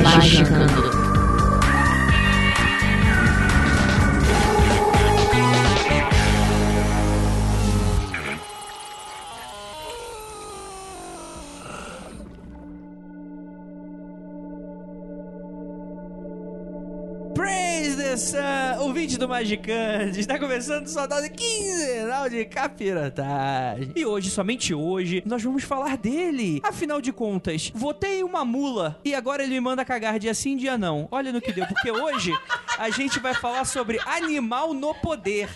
Magicando. Praise Magicante, está começando o Soldado Quinzenal de Capirotagem. E hoje, somente hoje, nós vamos falar dele. Afinal de contas, votei uma mula e agora ele me manda cagar dia sim, dia não. Olha no que deu, porque hoje a gente vai falar sobre animal no poder.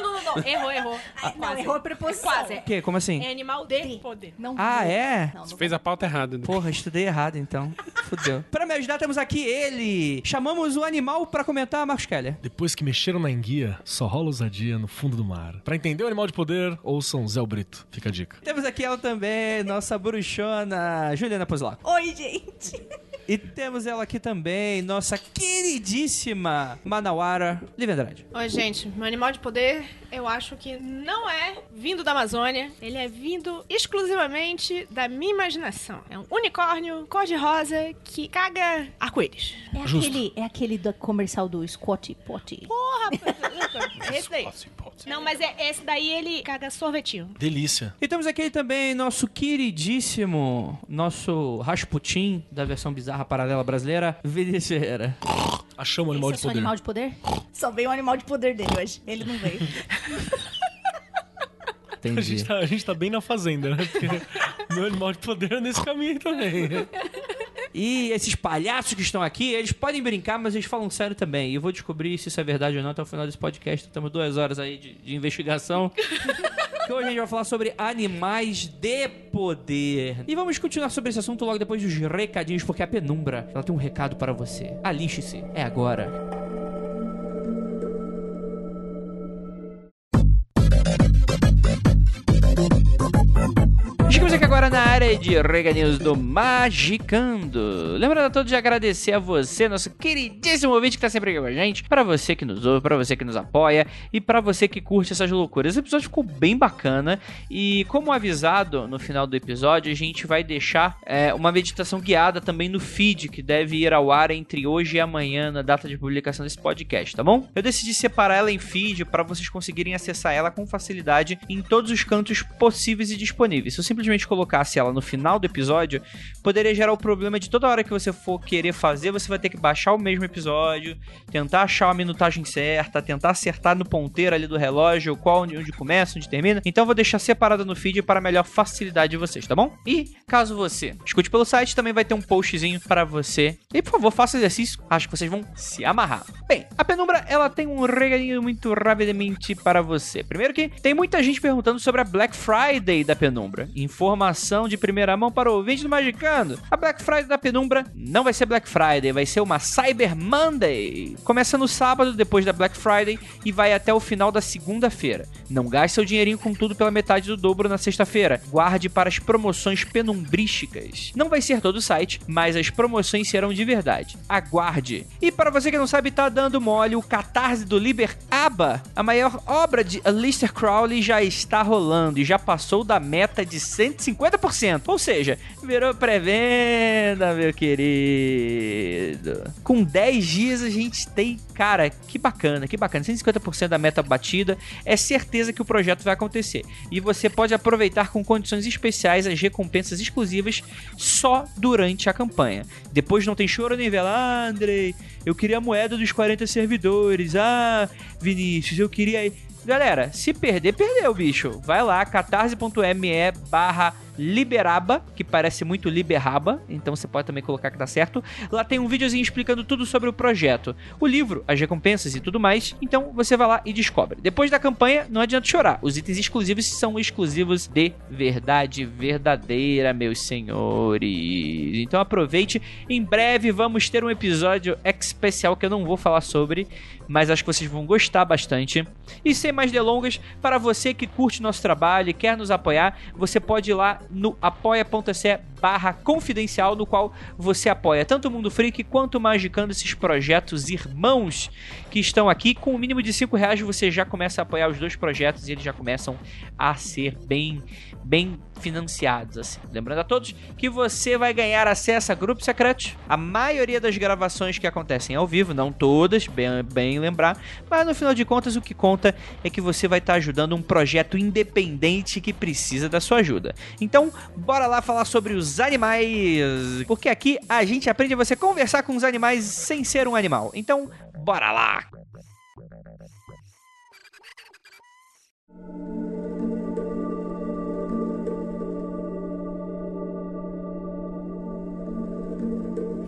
Não, não, não, não, não. Errou, errou. Não, Quase. errou a preposição. Quase. O quê? Como assim? É animal de poder. Não Ah, vou. é? Não, não Você fez a pauta errada. né? Porra, estudei errado então. Fudeu. Pra me ajudar, temos aqui ele. Chamamos o animal pra comentar, Marcos Keller. Depois que mexeram na enguia, só rola ousadia no fundo do mar. Pra entender o animal de poder, ouçam Zé o Brito. Fica a dica. Temos aqui ela também, nossa bruxona, Juliana Pozlaco. Oi, gente. E temos ela aqui também, nossa queridíssima Manauara Livendrade. Oi, gente. Meu animal de poder, eu acho que não é vindo da Amazônia. Ele é vindo exclusivamente da minha imaginação. É um unicórnio cor-de-rosa que caga arco-íris. É Justo. aquele, é aquele do comercial do Scotty Potty. Porra, esse daí. Não, mas é esse daí ele caga sorvetinho. Delícia. E temos aqui também nosso queridíssimo, nosso Rasputin da versão bizarra paralela brasileira, Vinícius Ferreira. Achamos o animal Esse é de seu poder. animal de poder? Só veio o animal de poder dele hoje. Ele não veio. A Entendi. gente, tá, a gente tá bem na fazenda, né? Porque meu animal de poder é nesse caminho também. E esses palhaços que estão aqui, eles podem brincar, mas eles falam sério também. E eu vou descobrir se isso é verdade ou não até o final desse podcast. Temos duas horas aí de, de investigação. que hoje a gente vai falar sobre animais de poder. E vamos continuar sobre esse assunto logo depois dos recadinhos, porque a penumbra, ela tem um recado para você. Alixe-se. É agora. Chegamos aqui agora na área de regadinhos do Magicando. Lembrando a todos de agradecer a você, nosso queridíssimo ouvinte que tá sempre aqui com a gente, pra você que nos ouve, pra você que nos apoia e pra você que curte essas loucuras. Esse episódio ficou bem bacana e, como avisado no final do episódio, a gente vai deixar é, uma meditação guiada também no feed que deve ir ao ar entre hoje e amanhã na data de publicação desse podcast, tá bom? Eu decidi separar ela em feed pra vocês conseguirem acessar ela com facilidade em todos os cantos possíveis e disponíveis. Eu simplesmente colocasse ela no final do episódio, poderia gerar o problema de toda hora que você for querer fazer, você vai ter que baixar o mesmo episódio, tentar achar a minutagem certa, tentar acertar no ponteiro ali do relógio, qual onde começa, onde termina. Então eu vou deixar separado no feed para melhor facilidade de vocês, tá bom? E caso você escute pelo site, também vai ter um postzinho para você. E por favor, faça exercício, acho que vocês vão se amarrar. Bem, a penumbra ela tem um regalinho muito rapidamente para você. Primeiro que tem muita gente perguntando sobre a Black Friday da penumbra. Informação de primeira mão para o ouvinte do Magicando. A Black Friday da penumbra não vai ser Black Friday, vai ser uma Cyber Monday. Começa no sábado, depois da Black Friday, e vai até o final da segunda-feira. Não gaste seu dinheirinho com tudo pela metade do dobro na sexta-feira. Guarde para as promoções penumbrísticas. Não vai ser todo o site, mas as promoções serão de verdade. Aguarde. E para você que não sabe, tá dando mole, o Catarse do Liber Aba, a maior obra de Aleister Crowley, já está rolando e já passou da meta de 150%. Ou seja, virou pré-venda, meu querido. Com 10 dias a gente tem, cara, que bacana, que bacana. 150% da meta batida. É certeza que o projeto vai acontecer. E você pode aproveitar com condições especiais as recompensas exclusivas só durante a campanha. Depois não tem choro nem vela. Ah, Andrei, eu queria a moeda dos 40 servidores. Ah, Vinícius, eu queria. Galera, se perder, perdeu, bicho. Vai lá, catarse.me barra Liberaba, que parece muito Liberaba, então você pode também colocar que dá certo. Lá tem um videozinho explicando tudo sobre o projeto, o livro, as recompensas e tudo mais. Então você vai lá e descobre. Depois da campanha, não adianta chorar. Os itens exclusivos são exclusivos de verdade verdadeira, meus senhores. Então aproveite. Em breve vamos ter um episódio especial que eu não vou falar sobre, mas acho que vocês vão gostar bastante. E sem mais delongas, para você que curte nosso trabalho e quer nos apoiar, você pode ir lá no apoia.se barra confidencial, no qual você apoia tanto o Mundo Freak quanto o Magicando, esses projetos irmãos que estão aqui. Com o mínimo de 5 reais você já começa a apoiar os dois projetos e eles já começam a ser bem, bem financiados. Assim. Lembrando a todos que você vai ganhar acesso a grupos secretos. A maioria das gravações que acontecem ao vivo, não todas, bem, bem lembrar, mas no final de contas o que conta é que você vai estar ajudando um projeto independente que precisa da sua ajuda. Então, bora lá falar sobre os animais, porque aqui a gente aprende a você conversar com os animais sem ser um animal. Então, bora lá!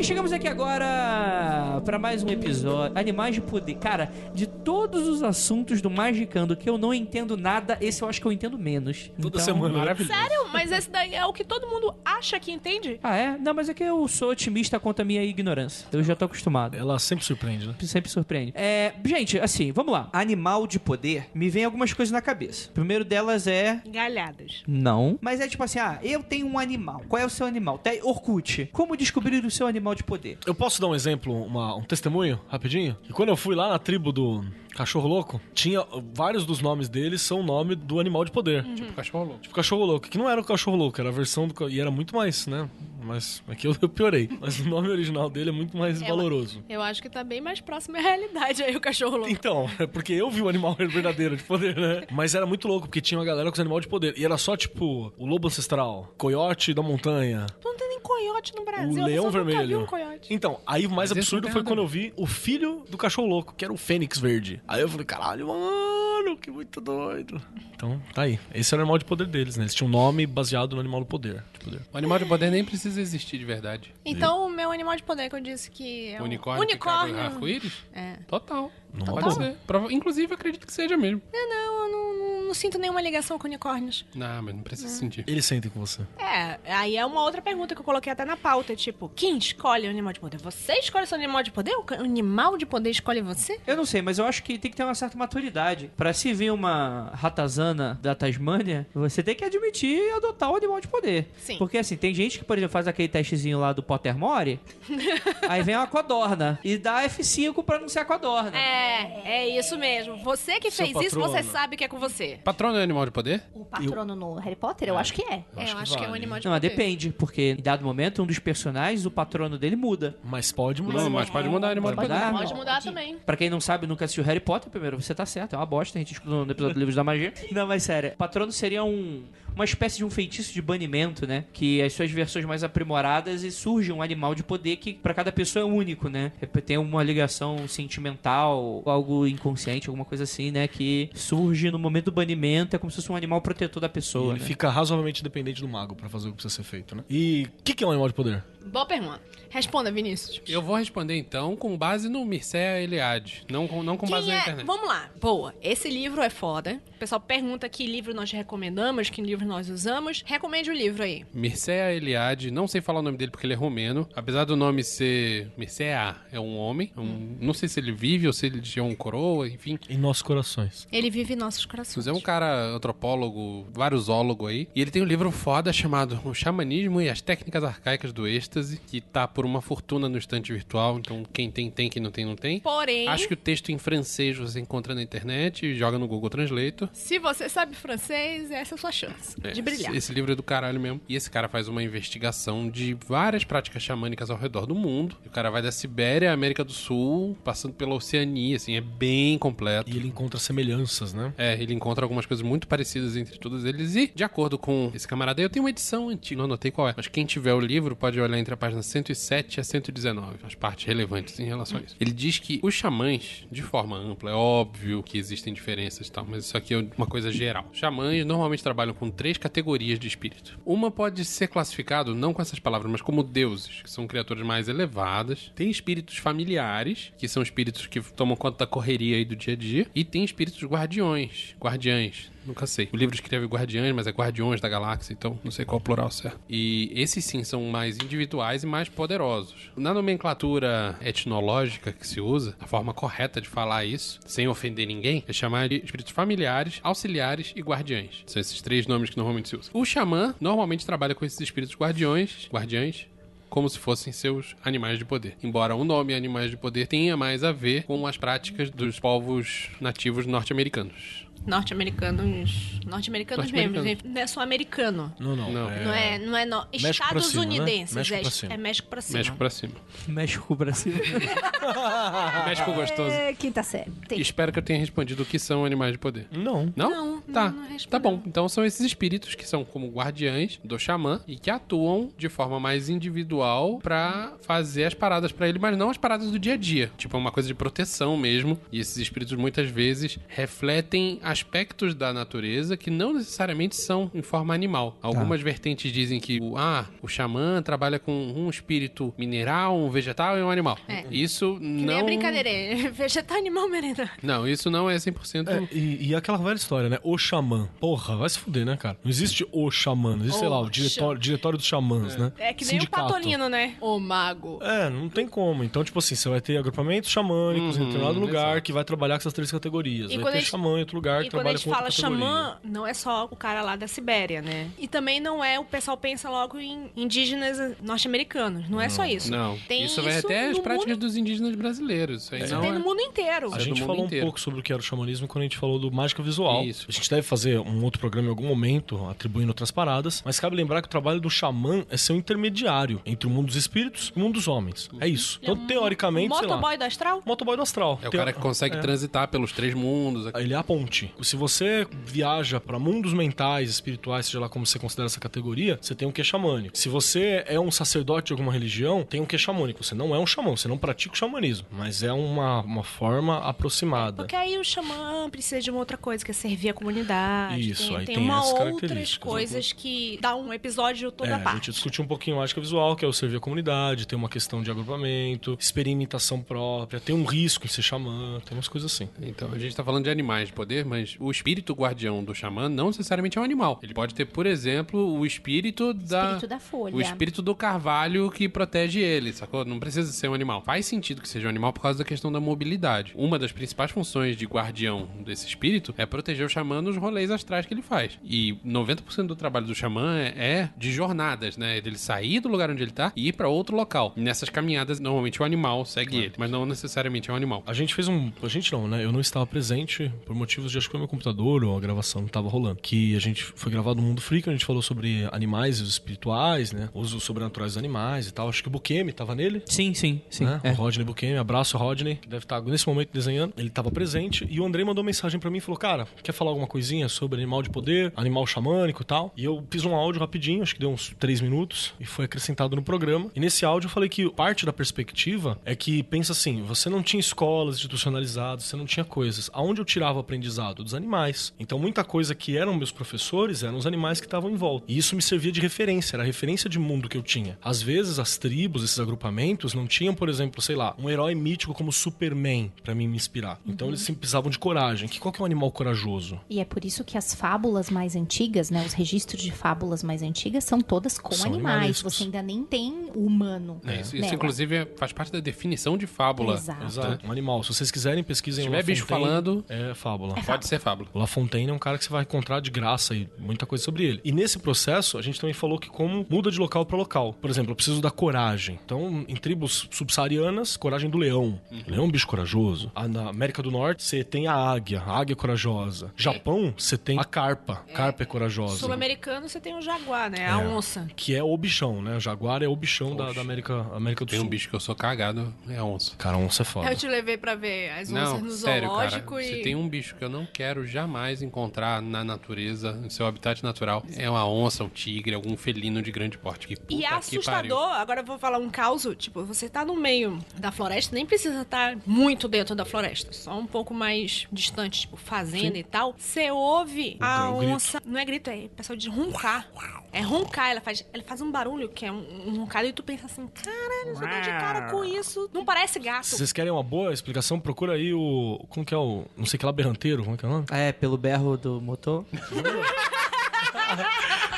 Chegamos aqui agora para mais um episódio. Animais de poder. Cara, de todos os assuntos do Magicando que eu não entendo nada, esse eu acho que eu entendo menos. Toda Então- semana. né? Maravilhoso. Sério? Mas esse daí é o que todo mundo acha que entende? Ah, é? Não, mas é que eu sou otimista quanto a minha ignorância. Eu já tô acostumado. Ela sempre surpreende, né? Sempre surpreende. É, gente, assim, vamos lá. Animal de poder, me vem algumas coisas na cabeça. O primeiro delas é. Galhadas. Não. Mas é tipo assim, ah, eu tenho um animal. Qual é o seu animal? Tem Orkut. Como descobrir o seu animal de poder? Eu posso dar um exemplo, uma- um testemunho, rapidinho? Que quando eu fui lá na tribo do Cachorro Louco, tinha vários dos nomes deles são o nome do animal de poder. Tipo cachorro louco. Tipo, Cachorro Louco, que não era o Cachorro Louco, era a versão do. E era muito mais, né? Mas aqui eu, eu piorei. Mas o nome original dele é muito mais valoroso. Eu acho que tá bem mais próximo à realidade aí, o cachorro louco. Então, é porque eu vi o animal verdadeiro de poder, né? Mas era muito louco, porque tinha uma galera com os animais de poder. E era só, tipo, o lobo ancestral, coiote da montanha, Não tem nem coiote no Brasil. o leão eu nunca vi vermelho. um coiote. Então, aí o mais Mas absurdo foi quando eu vi o filho do cachorro louco, que era o Fênix Verde. Aí eu falei, caralho, mano, que muito doido. Então, tá aí. Esse era o animal de poder deles, né? Eles tinham um nome baseado no animal do poder. De poder. O animal de poder nem precisa existir de verdade. Então, o meu animal de poder que eu disse que é O um unicórnio, que unicórnio. caga arco-íris? É. Total. Não Pode total. ser. Prova- Inclusive, acredito que seja mesmo. É, não, eu não, não- não sinto nenhuma ligação com unicórnios. Não, mas não precisa sentir. Eles sentem com você. É, aí é uma outra pergunta que eu coloquei até na pauta. Tipo, quem escolhe o animal de poder? Você escolhe seu animal de poder? O animal de poder escolhe você? Eu não sei, mas eu acho que tem que ter uma certa maturidade. Pra se vir uma ratazana da Tasmânia, você tem que admitir e adotar o animal de poder. Sim. Porque assim, tem gente que, por exemplo, faz aquele testezinho lá do Pottermore, aí vem uma codorna e dá F5 pra não ser a codorna. É, é isso mesmo. Você que Seu fez isso, você sabe que é com você. Patrono é animal de poder? O patrono no Harry Potter, eu acho que é. É, eu acho que é um vale. animal de Não, mas poder. depende, porque em dado momento, um dos personagens, o patrono dele muda. Mas pode mudar. Não, mas pode mudar animal de Pode poder. mudar? Pode mudar também. Pra quem não sabe, nunca assistiu Harry Potter, primeiro, você tá certo, é uma bosta, a gente excluiu no episódio do Livros da Magia. Não, mas sério, patrono seria um, uma espécie de um feitiço de banimento, né? Que as suas versões mais aprimoradas e surge um animal de poder que pra cada pessoa é único, né? Tem uma ligação sentimental, algo inconsciente, alguma coisa assim, né? Que surge no momento do banimento, é como se fosse um animal protetor da E pessoa, ele né? fica razoavelmente dependente do mago pra fazer o que precisa ser feito, né? E o que, que é um animal de poder? Boa pergunta. Responda, Vinícius. Eu vou responder então com base no Mircea Eliade, não com, não com base Quem na é? internet. Vamos lá. Boa. Esse livro é foda. O pessoal pergunta que livro nós recomendamos, que livro nós usamos. Recomende o livro aí. Mircea Eliade, não sei falar o nome dele porque ele é romeno. Apesar do nome ser Mircea, é um homem. é um- Não sei se ele vive ou se ele é um coroa, enfim. Em nossos corações. Ele vive em nossos corações. Mas é um cara antropólogo, varusólogo aí. E ele tem um livro foda chamado O Xamanismo e as Técnicas Arcaicas do Êxtase, que tá por uma fortuna no estante virtual. Então quem tem, tem. Quem não tem, não tem. Porém, Acho que o texto em francês você encontra na internet e joga no Google Translator. se você sabe francês, essa é a sua chance É, de brilhar. Esse, esse livro é do caralho mesmo. E esse cara faz uma investigação de várias práticas xamânicas ao redor do mundo. E o cara vai da Sibéria à América do Sul, passando pela Oceania, assim, é bem completo. E ele encontra semelhanças, né? É, ele encontra algumas coisas muito parecidas entre todos eles. E, de acordo com esse camarada, aí, eu tenho uma edição antiga, não anotei qual é. Mas quem tiver o livro pode olhar entre a página 107 e a 119, as partes relevantes em relação a isso. Ele diz que os xamãs, de forma ampla, é óbvio que existem diferenças e tal, mas isso aqui é uma coisa geral. Xamãs normalmente trabalham com três categorias de espírito. Uma pode ser classificado não com essas palavras, mas como deuses, que são criaturas mais elevadas. Tem espíritos familiares, que são espíritos que tomam conta da correria aí do dia a dia, e tem espíritos guardiões, guardiães, Nunca sei. O livro escreve Guardiães, mas é Guardiões da Galáxia, então não sei qual o plural certo. E esses sim são mais individuais e mais poderosos. Na nomenclatura etnológica que se usa, a forma correta de falar isso, sem ofender ninguém, é chamar de espíritos familiares, auxiliares e guardiães. São esses três nomes que normalmente se usam. O xamã normalmente trabalha com esses espíritos guardiões, guardiães, como se fossem seus animais de poder. Embora o nome animais de poder tenha mais a ver com as práticas dos povos nativos norte-americanos. Norte-americanos. Norte-americanos mesmo, Norte-americanos. gente. Não é só americano. Não, não. Não. Não é, não é no... México pra Estados cima, né? Unidenses. México é, pra cima. é México pra cima. México pra cima. México Brasil. México gostoso. É, quinta série. Tem. Espero que eu tenha respondido o que são animais de poder. Não. Não? Não, tá. não, tá bom. Então são esses espíritos que são como guardiães do xamã e que atuam de forma mais individual pra fazer as paradas pra ele, mas não as paradas do dia a dia. Tipo, é uma coisa de proteção mesmo. E esses espíritos muitas vezes refletem aspectos da natureza que não necessariamente são em forma animal. Tá. Algumas vertentes dizem que o, ah, o xamã trabalha com um espírito mineral, um vegetal e um animal. É. Isso Que não nem a brincadeira. é Vegetal animal merenda. Não, isso não é 100% É, e, e aquela velha história, né? O xamã. Porra, vai se fuder, né, cara? Não existe o xamã, não existe, sei lá, o O diretório, diretório dos xamãs, né? É que nem Sindicato. o patolino, né? O mago. É, não tem como. Então, tipo assim, você vai ter agrupamentos xamânicos em Uhum, determinado lugar exato. que vai trabalhar com essas três categorias. E vai quando ter gente- xamã em outro lugar que E quando a trabalha gente com fala xamã, não é só o cara lá da Sibéria, né? E também não é, o pessoal pensa logo em indígenas norte-americanos. Não é só isso. Não. Tem isso vai até as práticas mundo, dos indígenas brasileiros. Isso aí Isso não tem é... no mundo inteiro. A É do gente falou inteiro. um pouco sobre o que era o xamanismo quando a gente falou do mágica visual. Isso. A gente deve fazer um outro programa em algum momento, atribuindo outras paradas. Mas cabe lembrar que o trabalho do xamã é ser um intermediário entre o mundo dos espíritos e o mundo dos homens. É isso. Então, teoricamente, sei lá... Motoboy do astral? Motoboy do astral. É o Teo- cara que consegue é. transitar pelos três mundos. Ele é a ponte. Se você viaja pra mundos mentais, espirituais, seja lá como você considera essa categoria, você tem um que xamânico. Se você é um sacerdote de alguma religião, tem um que xamânico. Você não é um xamã, você não pratica o xamanismo, mas é uma, uma forma aproximada. Porque aí o xamã precisa de uma outra coisa, que é servir a comunidade. Isso, tem, aí tem, tem uma essas outras características, coisas que dá um episódio toda É, a a parte. gente discutiu um pouquinho mágica visual, que é o servir a comunidade, tem uma questão de agrupamento, experimentação própria, tem um risco em ser xamã, tem umas coisas assim. Então, a gente tá falando de animais de poder, mas o espírito guardião do xamã não necessariamente é um animal. Ele pode ter, por exemplo, o espírito da... Espírito da folha. O espírito do carvalho que protege ele, sacou? Não precisa ser um animal. Faz sentido que seja um animal por causa da questão da mobilidade. Uma das principais funções de guardião desse espírito é proteger o xamã nos rolês astrais que ele faz. E 90% do trabalho do xamã é, de jornadas, né? Dele sair do lugar onde ele tá e ir pra outro local. Nessas caminhadas, normalmente o animal segue ele, mas não necessariamente é um animal. A gente fez um. A gente não, né? Eu não estava presente por motivos de acho que foi meu computador ou a gravação não estava rolando. Que a gente foi gravado no Mundo Freak, a gente falou sobre animais espirituais, né? Os sobrenaturais dos animais e tal. Acho que o Bukemi tava nele. Sim, sim, sim. né? É. O Rodney Bukemi, abraço Rodney, que deve estar nesse momento desenhando. Ele estava presente e o Andrei mandou mensagem pra mim e falou: Cara, quer falar alguma coisinha sobre animal de poder, animal xamânico e tal? E eu fiz um áudio rapidinho, acho que deu uns três minutos, e foi acrescentado no programa. E nesse áudio eu falei que parte da perspectiva é que pensa assim: você não tinha escolas institucionalizadas, você não tinha coisas. Aonde eu tirava o aprendizado? Dos animais. Então muita coisa que eram meus professores eram os animais que estavam em volta. E isso me servia de referência, era a referência de mundo que eu tinha. Às vezes as tribos, esses agrupamentos, não tinham, por exemplo, sei lá, um herói mítico como Superman pra mim me inspirar. Então eles sempre precisavam de coragem. Que qual que é um animal corajoso? E é por isso que as fábulas mais antigas, né? Os registros de fábulas mais antigas são todas com São animais. animalescos. Você ainda nem tem o humano. É, isso, isso, inclusive, é- faz parte da definição de fábula. Exato. Exato. Um animal. Se vocês quiserem, pesquisem Se o tiver bicho falando- É fábula. Pode ser fábula. O La Fontaine é um cara que você vai encontrar de graça e muita coisa sobre ele. E nesse processo, a gente também falou que como muda de local para local. Por exemplo, eu preciso da coragem. Então, em tribos subsaarianas, coragem do leão. Leão é um bicho corajoso. Ah, Na América do Norte, você tem a águia. A águia é corajosa. Japão, você tem a carpa. Carpa é corajosa. Sul-americano você tem o jaguar, né? A É. onça. Que é o bichão, né? O jaguar é o bichão da, da América, América do Tem um Sul. bicho que eu sou cagado, é a onça. Cara, a onça é foda. Eu te levei pra ver as onças Não, no sério, cara. zoológico e. Se tem um bicho que eu não quero jamais encontrar na natureza, no seu habitat natural, é uma onça, um tigre, algum felino de grande porte. Que puta E é assustador, agora eu vou falar um caos, tipo, você tá no meio da floresta, nem precisa estar muito dentro da floresta, só um pouco mais distante, tipo, fazenda e tal. Você ouve a o grito. onça, não é grito, é o pessoal diz roncar. É roncar, ela faz, ela faz um barulho que é um, um roncado e tu pensa assim, caralho, eu só dou de cara com isso. Não parece gato. Se vocês querem uma boa explicação, procura aí o. Como que é o. Não sei que lá, berranteiro, como é que é o nome? É, pelo berro do motor.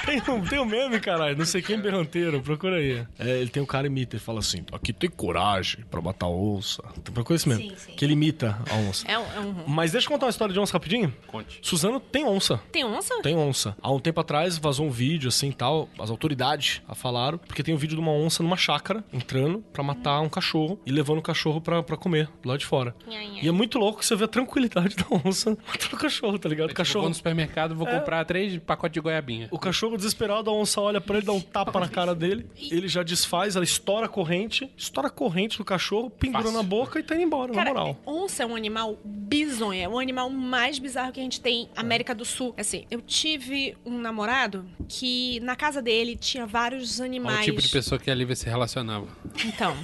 Tem um, tem um meme, caralho, não sei quem berranteiro, procura aí. É, ele tem um cara imita, ele fala assim: aqui tem coragem pra matar onça. Procura esse mesmo. Sim, sim. Que ele imita a onça. É um, é um. Mas deixa eu contar uma história de onça rapidinho. Conte. Suzano tem onça. Tem onça? Tem onça. Há um tempo atrás vazou um vídeo assim tal, as autoridades a falaram, porque tem um vídeo de uma onça numa chácara entrando pra matar um cachorro e levando o cachorro pra, pra comer do lado de fora. E é muito louco que você vê a tranquilidade da onça matando o cachorro, tá ligado? O Tipo, cachorro, vou no supermercado, vou comprar três pacotes de goiabinha. o cachorro desesperado, a onça olha pra ele, dá um tapa na cara dele, ele já desfaz, ela estoura a corrente, estoura a corrente do cachorro, pendura Fácil. na boca e tá indo embora, Cara, na moral. onça é um animal bizonho, é o animal mais bizarro que a gente tem na América do Sul. Assim, eu tive um namorado que na casa dele tinha vários Qual animais. o tipo de pessoa que a Lívia se relacionava? Então,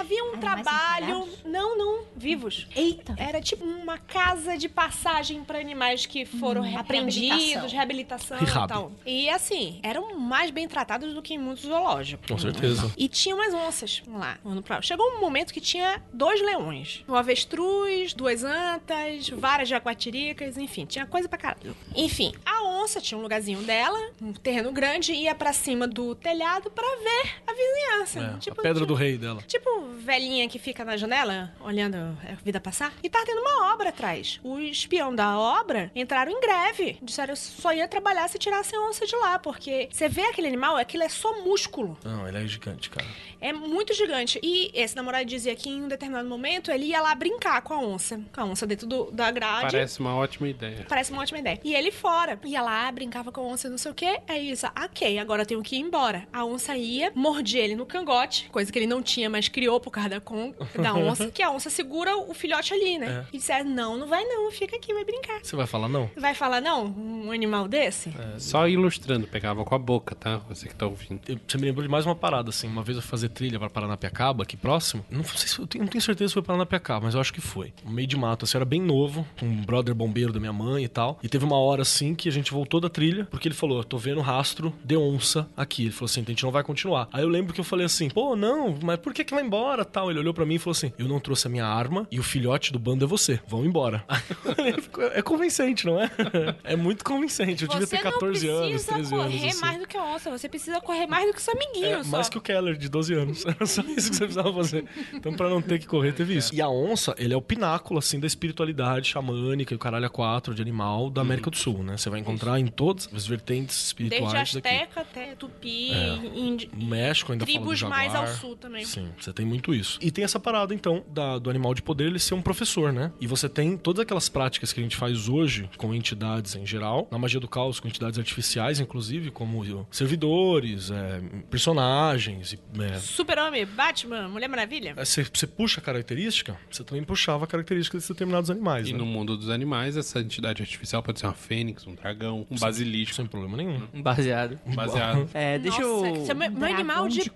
havia um trabalho. Não, não, vivos. Eita. Era tipo uma casa de passagem para animais que foram Hum, apreendidos, reabilitação, Rehab. e tal. E assim, eram mais bem tratados do que em muitos zoológicos. Com certeza. E tinha umas onças lá. Chegou um momento que tinha dois leões. Um avestruz, duas antas, várias jaguatiricas, enfim, tinha coisa pra caralho. Enfim, a onça tinha um lugarzinho dela, um terreno grande, ia pra cima do telhado pra ver a vizinhança. É, tipo, a pedra tipo- do rei dela. Tipo, velhinha que fica na janela, olhando a vida passar. E tá tendo uma obra atrás. O espião da obra entraram em greve. Disseram eu só ia trabalhar se tirasse a onça de lá. Porque você vê aquele animal, aquilo é só músculo. Não, ele é gigante, cara. É muito gigante. E esse namorado dizia que em um determinado momento ele ia lá brincar com a onça. Com a onça dentro do- da grade. Parece uma ótima ideia. Parece uma ótima ideia. E ele fora. Ia lá, brincava com a onça, não sei o quê. Aí isso, ok, agora eu tenho que ir embora. A onça ia, mordia ele no cangote, coisa que ele não tinha, mas criou por causa da, con da onça, que a onça segura o filhote ali, né? E disseram, não, não vai não, fica aqui, vai brincar. Você vai falar não? Vai falar, não, um animal desse? Só ilustrando, pegava com a boca, tá? Você que tá ouvindo. Eu- Você me lembrou de mais uma parada, assim. Uma vez eu fui fazer trilha pra Paranapiacaba, aqui próximo. Não sei se eu tenho, não tenho certeza se foi Paranapiacaba, mas eu acho que foi. No meio de mato, assim, eu era bem novo, com um brother bombeiro da minha mãe e tal. E teve uma hora, assim, que a gente voltou da trilha, porque ele falou: Eu tô vendo rastro de onça aqui. Ele falou assim: a gente não vai continuar. Aí eu lembro que eu falei assim: pô, não, mas por que que vai embora tal? Ele olhou pra mim e falou assim: eu não trouxe a minha arma e o filhote do bando é você. Vão embora. É convincente, não é? É muito convincente. Eu devia você ter 14 não anos, precisa 13 anos. correr assim. mais do que a onça, você precisa correr mais do que seu amiguinho É, mais que o Keller, de 12 anos. Era só isso que você precisava fazer. Então, pra não ter que correr, teve isso. E a onça, ele é o pináculo, assim, da espiritualidade xamânica e o caralho a quatro de animal da América do Sul, né? Você vai encontrar em todas as vertentes Desde espirituais daqui. Azteca até Tupi, indi- No México ainda tribos mais ao sul também. Sim, você tem muito isso. E tem essa parada, então, da- do animal de poder ele ser um professor, né? E você tem todas aquelas práticas que a gente faz hoje com entidades em geral, na magia do caos, com entidades artificiais, inclusive, como servidores, é, personagens. é, Super-Homem, Batman, Mulher Maravilha. É, Você, você puxa a característica, você também puxava a característica desses determinados animais, E né? no mundo dos animais, essa entidade artificial pode ser uma fênix, um dragão, um basilisco, Sem problema nenhum. Um baseado. um baseado. É, deixa Nossa, eu. é meu, animal de, de.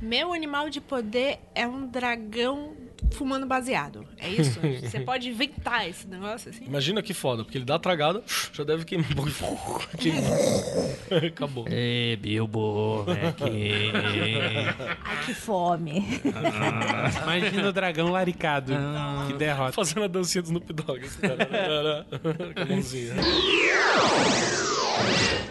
Meu animal de poder é um dragão fumando baseado. É isso? Você pode inventar esse negócio assim? Imagina que foda, porque ele dá a tragada, já deve queimar. Acabou. Ê, Bilbo, vem aqui. Ai, que fome. Imagina o dragão laricado. que derrota. Fazendo a dancinha do Snoop Dogg. Assim, com mãozinha.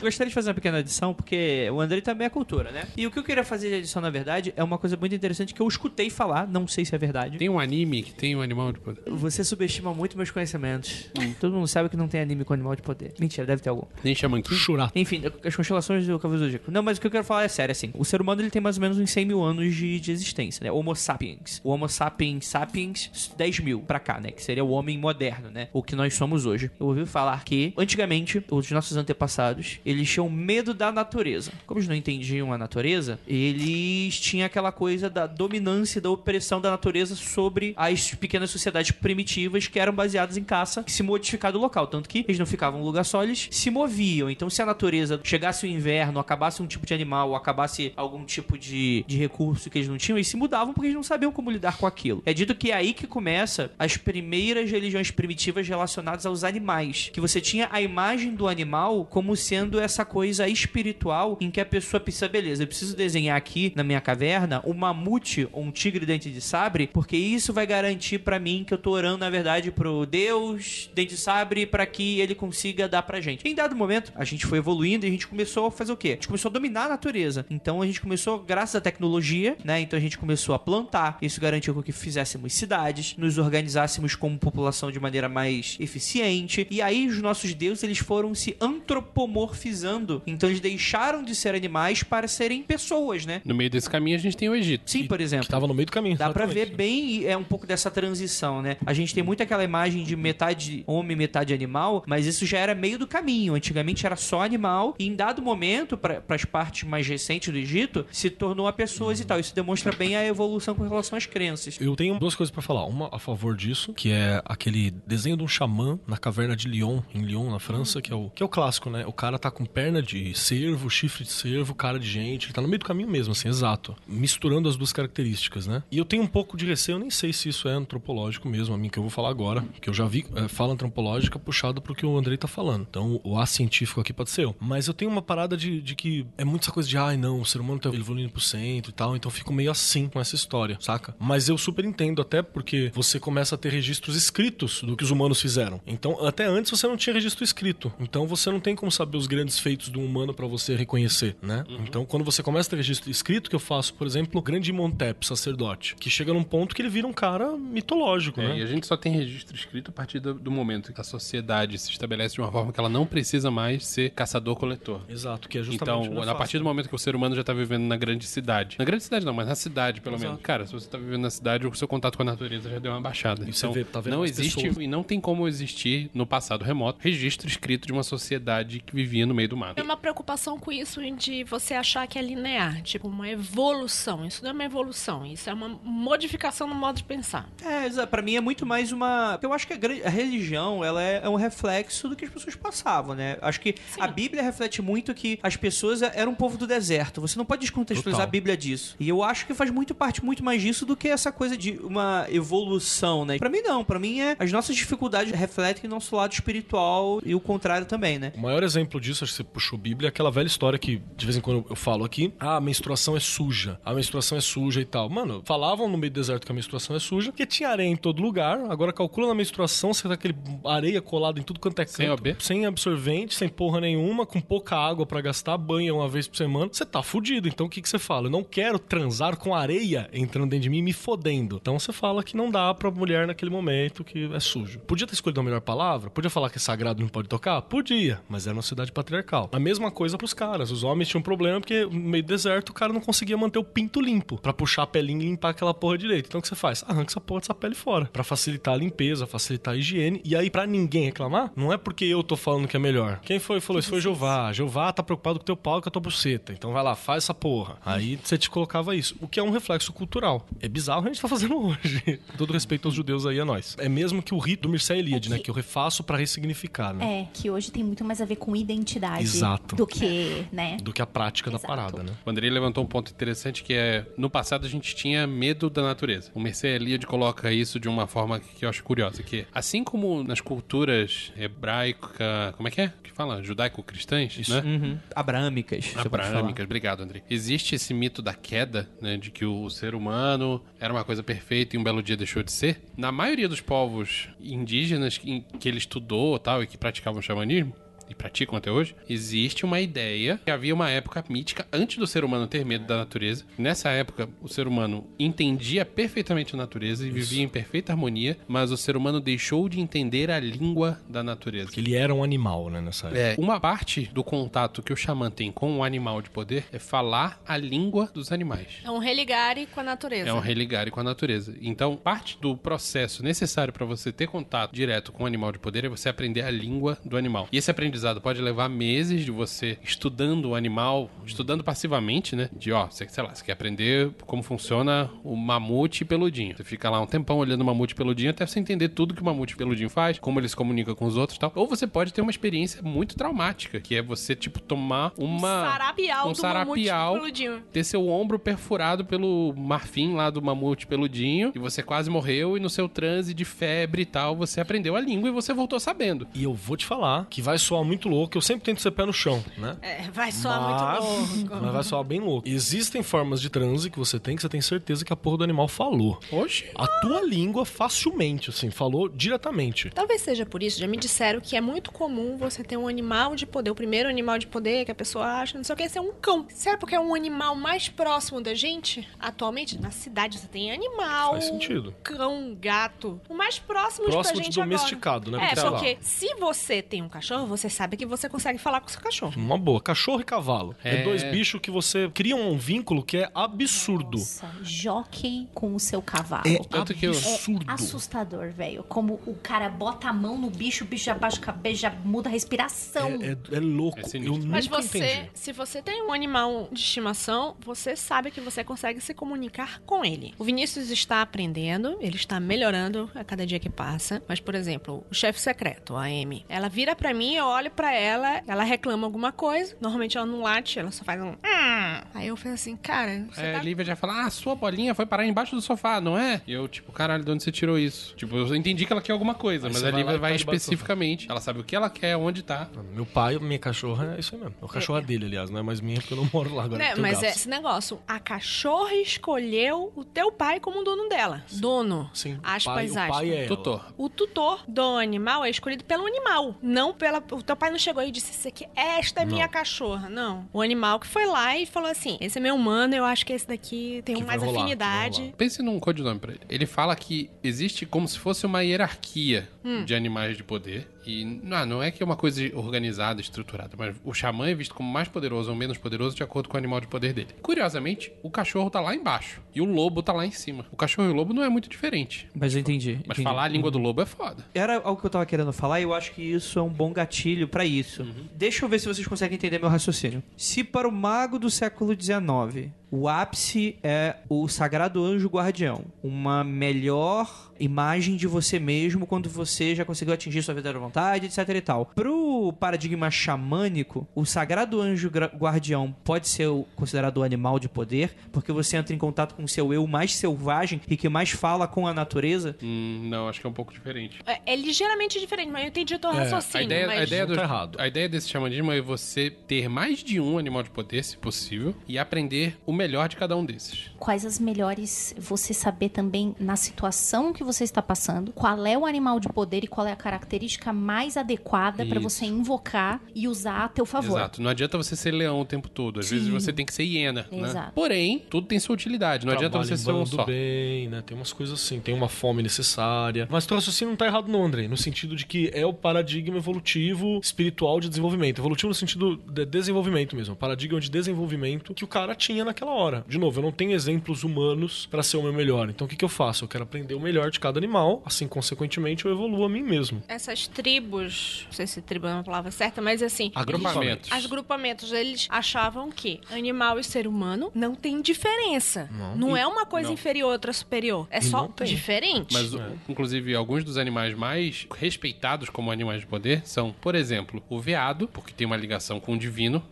Gostaria de fazer uma pequena edição, porque o André também é cultura, né? E o que eu queria fazer de edição, na verdade, é uma coisa muito interessante que eu escutei falar, não sei se é verdade. Tem um anime que tem um animal de poder. Você subestima muito meus conhecimentos. Todo mundo sabe que não tem anime com animal de poder. Mentira, deve ter algum. Nem Shaman King? Chorar. Enfim, as constelações do Cavaleiro do Zodíaco. Não, mas o que eu quero falar é sério, assim. O ser humano, ele tem mais ou menos uns 100 mil anos de, de existência, né? Homo sapiens. O Homo sapiens sapiens, 10 mil pra cá, né? Que seria o homem moderno, né? O que nós somos hoje. Eu ouvi falar que, antigamente, os nossos antepassados eles tinham medo da natureza. Como eles não entendiam a natureza, eles tinham aquela coisa da dominância e da opressão da natureza sobre as pequenas sociedades primitivas que eram baseadas em caça e se modificar do local. Tanto que eles não ficavam em lugar só, eles se moviam. Então, se a natureza chegasse o inverno, acabasse um tipo de animal, acabasse algum tipo de, de recurso que eles não tinham, eles se mudavam porque eles não sabiam como lidar com aquilo. É dito que é aí que começa as primeiras religiões primitivas relacionadas aos animais. Que você tinha a imagem do animal como sendo essa coisa espiritual em que a pessoa pensa, beleza, eu preciso desenhar aqui na minha caverna um mamute ou um tigre dente de sabre, porque isso vai garantir pra mim que eu tô orando, na verdade, pro Deus dente de sabre para que ele consiga dar pra gente. Em dado momento, a gente foi evoluindo e a gente começou a fazer o quê? A gente começou a dominar a natureza. Então a gente começou, graças à tecnologia, né? Então a gente começou a plantar. Isso garantiu com que fizéssemos cidades, nos organizássemos como população de maneira mais eficiente. E aí os nossos deuses, eles foram se antropomorfizando. Então eles deixaram de ser animais para serem pessoas, né? No meio desse caminho a gente tem o Egito. Sim, por exemplo. Tava no meio do caminho. Dá pra exatamente. ver bem é um pouco dessa transição, né? A gente tem muito aquela imagem de metade homem, metade animal, mas isso já era meio do caminho. Antigamente era só animal e em dado momento, para as partes mais recentes do Egito, se tornou a pessoas e tal. Isso demonstra bem a evolução com relação às crenças. Eu tenho duas coisas pra falar. Uma a favor disso, que é aquele desenho de um xamã na caverna de Lyon, em Lyon, na França, que é o, que é o clássico, né? O cara tá com perna de cervo, chifre de cervo, cara de gente. Ele tá no meio do caminho mesmo, assim, exato. Misturando as duas características, né? E eu tenho um pouco de receio, eu nem sei se isso é antropológico mesmo, a mim que eu vou falar agora, que eu já vi é, fala antropológica puxado pro que o Andrei tá falando. Então, o A científico aqui pode ser eu. Mas eu tenho uma parada de, de que é muito essa coisa de, ai não, o ser humano tá evoluindo pro centro e tal, então eu fico meio assim com essa história, saca? Mas eu super entendo, até porque você começa a ter registros escritos do que os humanos fizeram. Então, até antes você não tinha registro escrito. Então você não tem como saber os grandes feitos do humano pra você reconhecer, né? Então, quando você começa a ter registro escrito, que eu faço, por exemplo, o grande Montep, sacerdote, que chega num ponto que ele vira um cara mitológico, É, né? e a gente só tem registro escrito a partir do, do momento que a sociedade se estabelece de uma forma que ela não precisa mais ser caçador-coletor. Exato, que é justamente Então, o a partir do momento que o ser humano já tá vivendo na grande cidade. Na grande cidade não, mas na cidade, pelo Exato. menos. Cara, se você tá vivendo na cidade, o seu contato com a natureza já deu uma baixada. E você então, vê- tá vendo não existe pessoas. e não tem como existir no passado remoto registro escrito de uma sociedade que vivia no meio do mato. Tem uma preocupação com isso de você achar que é linear, tipo uma evolução. Isso não é uma evolução, isso é uma modificação no modo de pensar. É, pra mim é muito mais uma. Eu acho que a, a religião ela é, é um reflexo do que as pessoas passavam, né? Acho que a Bíblia reflete muito que as pessoas eram um povo do deserto. Você não pode descontextualizar Total. a Bíblia disso. E eu acho que faz muito parte muito mais disso do que essa coisa de uma evolução, né? Pra mim não. Pra mim é as nossas dificuldades refletem o nosso lado espiritual e o contrário também, né? O maior exemplo disso, acho que você puxou Bíblia, é aquela velha história que de vez em quando eu falo aqui: ah, a menstruação é suja, a menstruação é suja e tal. Mano, falavam no meio do deserto que a menstruação é suja, porque tinha areia em todo lugar. Agora calcula na menstruação, você tá aquele areia colada em tudo quanto é canto. Sem OB? Sem absorvente, sem porra nenhuma, com pouca água pra gastar, banha uma vez por semana. Você tá fudido. Então o que, que você fala? Eu não quero transar com areia entrando dentro de mim e me fodendo. Então você fala que não dá pra mulher naquele momento que é sujo. Podia ter escolhido a melhor palavra? Podia falar que é sagrado e não pode tocar? Podia, mas era uma cidade patriarcal. A mesma coisa pros caras. Os homens tinham um problema porque no meio do deserto o cara não conseguia manter o pinto limpo pra puxar a pelinha e limpar aquela porra direito. Então o que você faz? Arranca essa porra dessa pele fora Pra facilitar a limpeza, facilitar a higiene. E aí pra ninguém reclamar, não é porque eu tô falando que é melhor. Quem foi que falou isso? Foi Jeová. Jeová tá preocupado com o teu pau e com a tua buceta. Então vai lá, faz essa porra. Aí você te colocava isso. O que é um reflexo cultural. É bizarro o que a gente tá fazendo hoje. Com todo respeito aos judeus aí, a nós. É mesmo que o rito do Mircea Eliade, né? Que eu refaço pra ressignificar, né? É, que hoje tem muito mais a ver com identidade Exato. do que, né? Do que a prática Exato. da parada, né? O Andrei levantou um ponto interessante que é no passado a gente tinha medo da natureza. O Mercedes Eliade coloca isso de uma forma que eu acho curiosa, que assim como nas culturas hebraica, como é que é? Que fala? Judaico-cristãs, né? Uhum. Falar. Abrâmicas, obrigado, André. Existe esse mito da queda, né? De que o ser humano era uma coisa perfeita e um belo dia deixou de ser. Na maioria dos povos indígenas que, que ele estudou tal, e que praticavam xamanismo, e praticam até hoje, existe uma ideia que havia uma época mítica antes do ser humano ter medo da natureza. Nessa época, o ser humano entendia perfeitamente a natureza e vivia em perfeita harmonia, mas o ser humano deixou de entender a língua da natureza. Ele era um animal, né? Nessa época. É, uma parte do contato que o xamã tem com o animal de poder é falar a língua dos animais. É um religare com a natureza. É um religare com a natureza. Então, parte do processo necessário para você ter contato direto com o animal de poder é você aprender a língua do animal. E esse aprendizado aprendizado pode levar meses de você estudando o animal, estudando passivamente, né? De, ó, você, sei lá, você quer aprender como funciona o mamute peludinho. Você fica lá um tempão olhando o mamute peludinho até você entender tudo que o mamute peludinho faz, como ele se comunica com os outros e tal. Ou você pode ter uma experiência muito traumática, que é você, tipo, tomar uma... Sarapial um do sarapial, mamute peludinho. ter seu ombro perfurado pelo marfim lá do mamute peludinho, e você quase morreu, e no seu transe de febre e tal, você aprendeu a língua e você voltou sabendo. E eu vou te falar que vai soar muito louco, eu sempre tento ser pé no chão, né? É, vai soar Mas- muito louco. Mas vai soar bem louco. Existem formas de transe que você tem que você tem certeza que a porra do animal falou. Oxe. A tua língua facilmente, assim, falou diretamente. Talvez seja por isso, já me disseram que é muito comum você ter um animal de poder. O primeiro animal de poder que a pessoa acha, não sei o que, é ser um cão. Será porque é um animal mais próximo da gente? Atualmente, na cidade, você tem animal. Faz sentido. Cão, gato. O mais próximo, Próximo pra de gente domesticado, agora. né? É, Porque, lá. se você tem um cachorro, você sabe que você consegue falar com o seu cachorro. Uma boa. Cachorro e cavalo. É, É. dois bichos que você cria um vínculo que é absurdo. Nossa, jockey com o seu cavalo. É Tanto que eu- absurdo. É assustador, velho. Como o cara bota a mão no bicho, o bicho já baixa a cabeça, já muda a respiração. É, é- é louco. É eu Mas nunca você, entendi. se você tem um animal de estimação, você sabe que você consegue se comunicar com ele. O Vinícius está aprendendo, ele está melhorando a cada dia que passa. Mas, por exemplo, o chefe secreto, a Amy, ela vira pra mim, eu olho pra ela, ela reclama alguma coisa. Normalmente ela não late, ela só faz um. "Hum". Aí eu falei assim, cara, você É, tá a Lívia já fala, ah, sua bolinha foi parar embaixo do sofá, não é? E eu, tipo, caralho, de onde você tirou isso? Tipo, eu entendi que ela quer alguma coisa, Aí mas a vai Lívia vai do especificamente. Ela sabe o que ela quer, onde tá. Meu pai, minha cachorra, é isso aí mesmo. O cachorro é dele, aliás, não é mais minha porque eu não moro lá agora. Né, eu tenho mas é gatos. esse negócio. A cachorra escolheu o teu pai como dono dela. Dono. Sim, Aspas, pai, o pai aspas. é ela. Tutor. O tutor do animal é escolhido pelo animal, não pela. Teu pai não chegou e disse: "Isso aqui, esta é minha Não. cachorra. Não. O animal que foi lá e falou assim: esse é meu humano, eu acho que esse daqui tem Que mais rolar, afinidade. Pense num codinome pra ele. Ele fala que existe como se fosse uma hierarquia Hum. de animais de poder. E não, não é que é uma coisa organizada, estruturada, mas o xamã é visto como mais poderoso ou menos poderoso de acordo com o animal de poder dele. Curiosamente, o cachorro tá lá embaixo e o lobo tá lá em cima. O cachorro e o lobo não é muito diferente. Mas eu entendi. Mas entendi. falar a língua do lobo é foda. Era algo que eu tava querendo falar e eu acho que isso é um bom gatilho pra isso. Deixa eu ver se vocês conseguem entender meu raciocínio. Se para o mago do século XIX o ápice é o sagrado anjo guardião, uma melhor imagem de você mesmo quando você já conseguiu atingir sua verdadeira vontade, etc e tal. Pro paradigma xamânico, o sagrado anjo guardião pode ser considerado o animal de poder, porque você entra em contato com o seu eu mais selvagem e que mais fala com a natureza. Hum, não, acho que é um pouco diferente. É, é ligeiramente diferente, mas eu entendi o teu É, raciocínio. A ideia, mas... a, ideia do, tá errado. a ideia desse xamanismo é você ter mais de um animal de poder, se possível, e aprender o melhor de cada um desses. Quais as melhores você saber também na situação que você está passando, qual é o animal de poder e qual é a característica mais adequada para você invocar e usar a teu favor. Exato. Não adianta você ser leão o tempo todo. Às Sim. vezes você tem que ser hiena. Né? Exato. Porém, tudo tem sua utilidade. Não adianta Trabalha você ser um só. bem, né? Tem umas coisas assim, tem uma fome necessária. Mas teu raciocínio não tá errado não, Andrei, no sentido de que é o paradigma evolutivo espiritual de desenvolvimento. Evolutivo no sentido de desenvolvimento mesmo, paradigma de desenvolvimento que o cara tinha naquela hora. De novo, eu não tenho exemplos humanos pra ser o meu melhor. Então o que, que eu faço? Eu quero aprender o melhor de cada animal, assim, consequentemente, eu evoluo a mim mesmo. Essas tribos, não sei se tribo é uma palavra certa, mas assim. Agrupamentos. As grupamentos, eles achavam que animal e ser humano não tem diferença. Não, é uma coisa não. inferior a outra superior. É E só não diferente. Mas, o- inclusive, alguns dos animais mais respeitados como animais de poder são, por exemplo, o veado, porque tem uma ligação com o divino,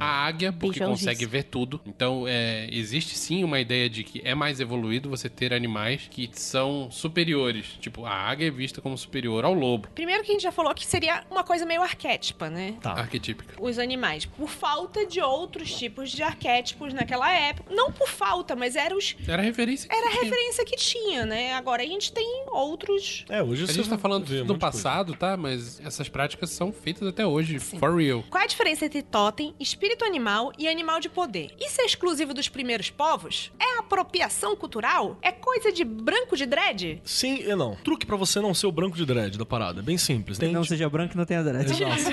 a águia, porque consegue Algice. ver tudo. Então, é, existe sim uma ideia de que é mais evoluído você ter animais que são superiores. Tipo, a águia é vista como superior ao lobo. Primeiro que a gente já falou que seria uma coisa meio arquétipa, né? Tá. Arquetípica. Os animais, por falta de outros tipos de arquétipos naquela época. Não por falta, mas era, os, Era a referência. que era a referência que tinha, né? Agora a gente tem outros. É, hoje A gente tá falando vê do de coisa. passado, tá? Mas essas práticas são feitas até hoje, for real. Qual é a diferença entre totem, espírito animal e animal de poder? Isso é exclusivo dos primeiros povos? É apropriação cultural? É coisa de branco de dread? Sim e não. Truque pra você não ser o branco de dread da parada. É bem simples. Tem, Não seja branco e não tenha dread. Exato.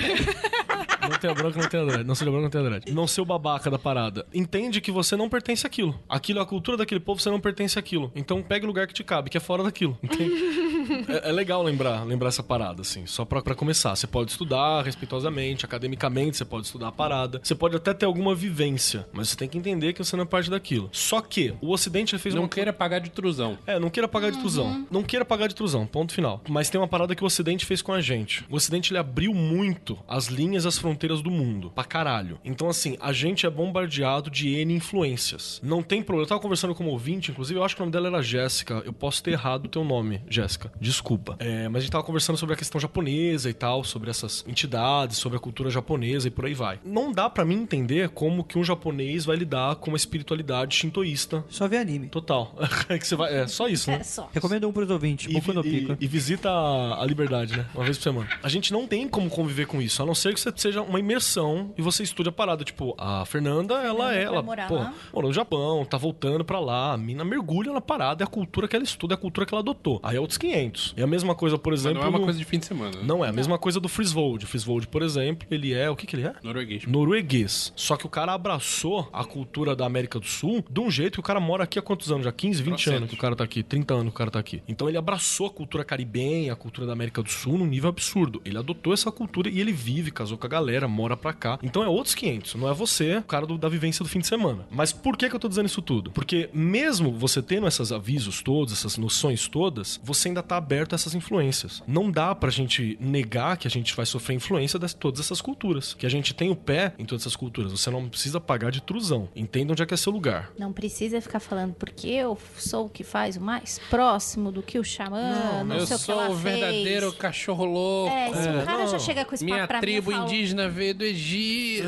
Não tenha branco, não tenha dread. Não seja branco, não tenha dread. Não ser o babaca da parada. Entende que você não pertence àquilo. Aquilo é a cultura daquele povo, você não pertence àquilo. Então pegue o lugar que te cabe, que é fora daquilo. Entende? é, é legal lembrar, lembrar essa parada, assim. Só pra, pra começar. Você pode estudar respeitosamente, academicamente, você pode estudar a parada. Você pode até ter alguma vivência, mas você tem que entender que você não é parte daquilo. Só que o Ocidente ele fez Não uma queira pagar de trusão. é, não queira pagar de trusão. Não queira pagar de trusão, ponto final. Mas tem uma parada que o Ocidente fez com a gente. O Ocidente ele abriu muito as linhas e as fronteiras do mundo. Pra caralho. Então, assim, a gente é bombardeado de N influências. Não tem problema. Eu tava conversando com uma ouvinte, inclusive, eu acho que o nome dela era Jéssica. Eu posso ter errado o teu nome, Jéssica. Desculpa. É, mas a gente tava conversando sobre a questão japonesa e tal, sobre essas entidades, sobre a cultura japonesa e por aí vai. Não dá pra mim entender como que um japonês vai lidar com uma espiritualidade shintoísta Só ver anime. Total. é que você vai. É só isso, né? É só. Recomendo um pros ouvintes, E, Boku no Pico. e- e visita a, a liberdade, né? Uma vez por semana. A gente não tem como conviver com isso, a não ser que você seja uma imersão e você estude a parada. Tipo, a Fernanda, ela é. Ela, morar pô, lá. morou no Japão, tá voltando pra lá. A mina mergulha na parada, é a cultura que ela estuda, é a cultura que ela adotou. Aí é outros 500. É a mesma coisa, por Mas exemplo. não é uma no- coisa de fim de semana. né? Não é, a mesma coisa do Frisvold. O Frisvold, por exemplo, ele é. O que que ele é? Norueguês. norueguês. Só que o cara abraçou a cultura da América do Sul de um jeito que o cara mora aqui há quantos anos? Já 15, 20 Trocentos. anos que o cara tá aqui, 30 anos que o cara tá aqui. Então ele abraçou a cultura caribenha, a cultura da América do Sul num nível absurdo. Ele adotou essa cultura e ele vive, casou com a galera, mora pra cá. Então é outros 500, não é você, o cara do- da vivência do fim de semana. Mas por que que eu tô dizendo isso tudo? Porque mesmo você tendo esses avisos todos, essas noções todas, você ainda tá aberto a essas influências. Não dá pra gente negar que a gente vai sofrer influência de todas essas culturas. Que a gente tem o pé em todas essas culturas. Você não precisa pagar de trusão. Entenda onde é que é seu lugar. Não precisa ficar falando porque eu sou o que faz o mais próximo do que o xamã, não, eu sei o que sou ela o verdadeiro fez. cachorro louco. É, se o cara já não. chega com esse Minha papo pra tribo mim, eu falo, indígena veio do Egito.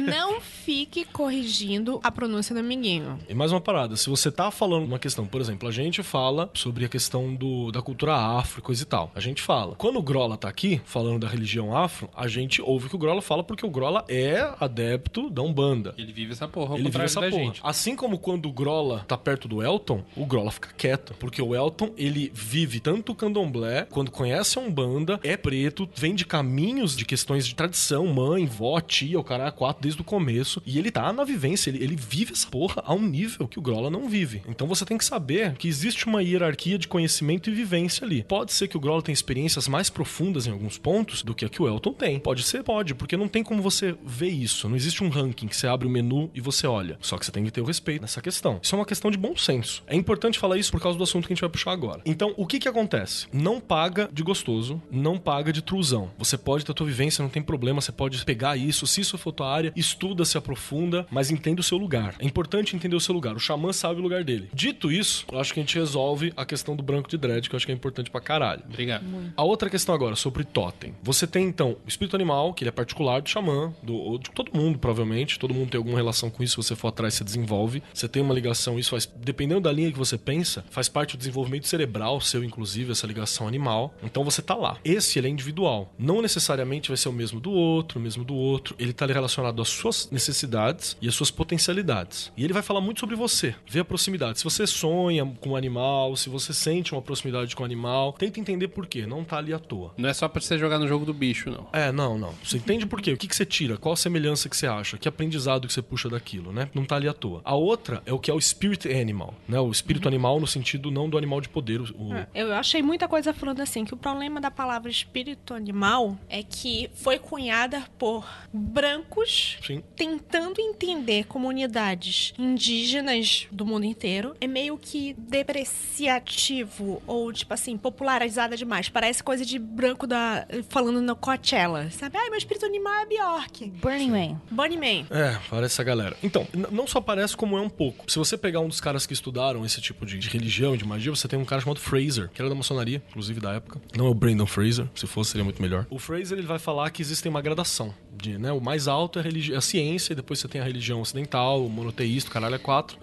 Não fique corrigindo a pronúncia do amiguinho. E mais uma parada, se você tá falando uma questão, por exemplo, a gente fala sobre a questão do, da cultura afro e coisa e tal. A gente fala. Quando o Grola tá aqui, falando da religião afro, a gente ouve o que o Grola fala porque o Grola é adepto da Umbanda. Ele vive essa porra ao Ele vive essa porra. gente. Assim como quando o Grola tá perto do Elton, o Grola fica quieto. Porque o Elton, ele vive tanto o candomblé, quando conhece a Umbanda, é preto, vem de caminhos de questões de tradição, mãe, vó, tia, o cara é quatro desde o começo. E ele tá na vivência, ele, ele vive essa porra a um nível que o Grola não vive. Então você tem que saber que existe uma hierarquia de conhecimento e vivência ali. Pode ser que o Grola tenha experiências mais profundas em alguns pontos do que a que o Elton tem. Pode ser, pode, porque não tem como você ver isso. Não existe um ranking que você abre o menu e você olha. Só que você tem que ter o respeito nessa questão. Isso é uma questão de bom senso. É importante falar isso por causa do assunto que a gente vai puxar agora. Então, o que que acontece? Não paga de gostoso, não paga de trusão. Você pode ter a tua vivência, não tem problema, você pode pegar isso, se isso for tua área, estuda, se aprofunda, mas entenda o seu lugar. É importante entender o seu lugar. O xamã sabe o lugar dele. Dito isso, eu acho que a gente resolve a questão do branco de dread, que eu acho que é importante pra caralho. Obrigado. A outra questão agora, sobre totem. Você tem, então, o espírito animal, que ele é particular do xamã, do, de todo mundo, provavelmente. Todo mundo tem alguma relação com isso. Se você for atrás, você desenvolve. Você tem uma ligação, isso faz... Dependendo da linha que você pensa, faz parte do desenvolvimento cerebral seu, inclusive, essa ligação animal. Então você tá lá. Esse, ele é individual. Não necessariamente vai ser o mesmo do outro, o mesmo do outro. Ele tá ali relacionado às suas necessidades e às suas potencialidades. E ele vai falar muito sobre você. Vê a proximidade. Se você sonha com o animal, se você sente uma proximidade com o animal, tenta entender por quê. Não tá ali à toa. Não é só pra você jogar no jogo do bicho, não. É, não, não. Você entende por quê? O que, que você tira? Qual a semelhança que você acha? Que aprendizado que você puxa daquilo, né? Não tá ali à toa. A outra é o que é o spirit animal, né? O espírito animal no sentido não do animal de poder. O, o- Eu achei muita coisa falando assim, que o problema da palavra espírito animal é que foi cunhada por brancos Sim. tentando entender comunidades indígenas do mundo inteiro. É meio que depreciativo ou, tipo assim, popularizada demais. Parece coisa de branco da falando no Coachella, sabe? Ai, meu espírito animal é Bjork. Burning Man. Bunny Man. É, parece essa galera. Então, não só parece como é um pouco. Se você pegar um dos caras que estudaram esse tipo de, de religião, de magia, você tem um cara chamado Fraser, que era da maçonaria, inclusive da época. Não é o Brandon Fraser, se fosse seria muito melhor. O Fraser ele vai falar que existe uma gradação. De, né, o mais alto é a, religi- a ciência, e depois você tem a religião ocidental, o monoteísta, o caralho é quatro.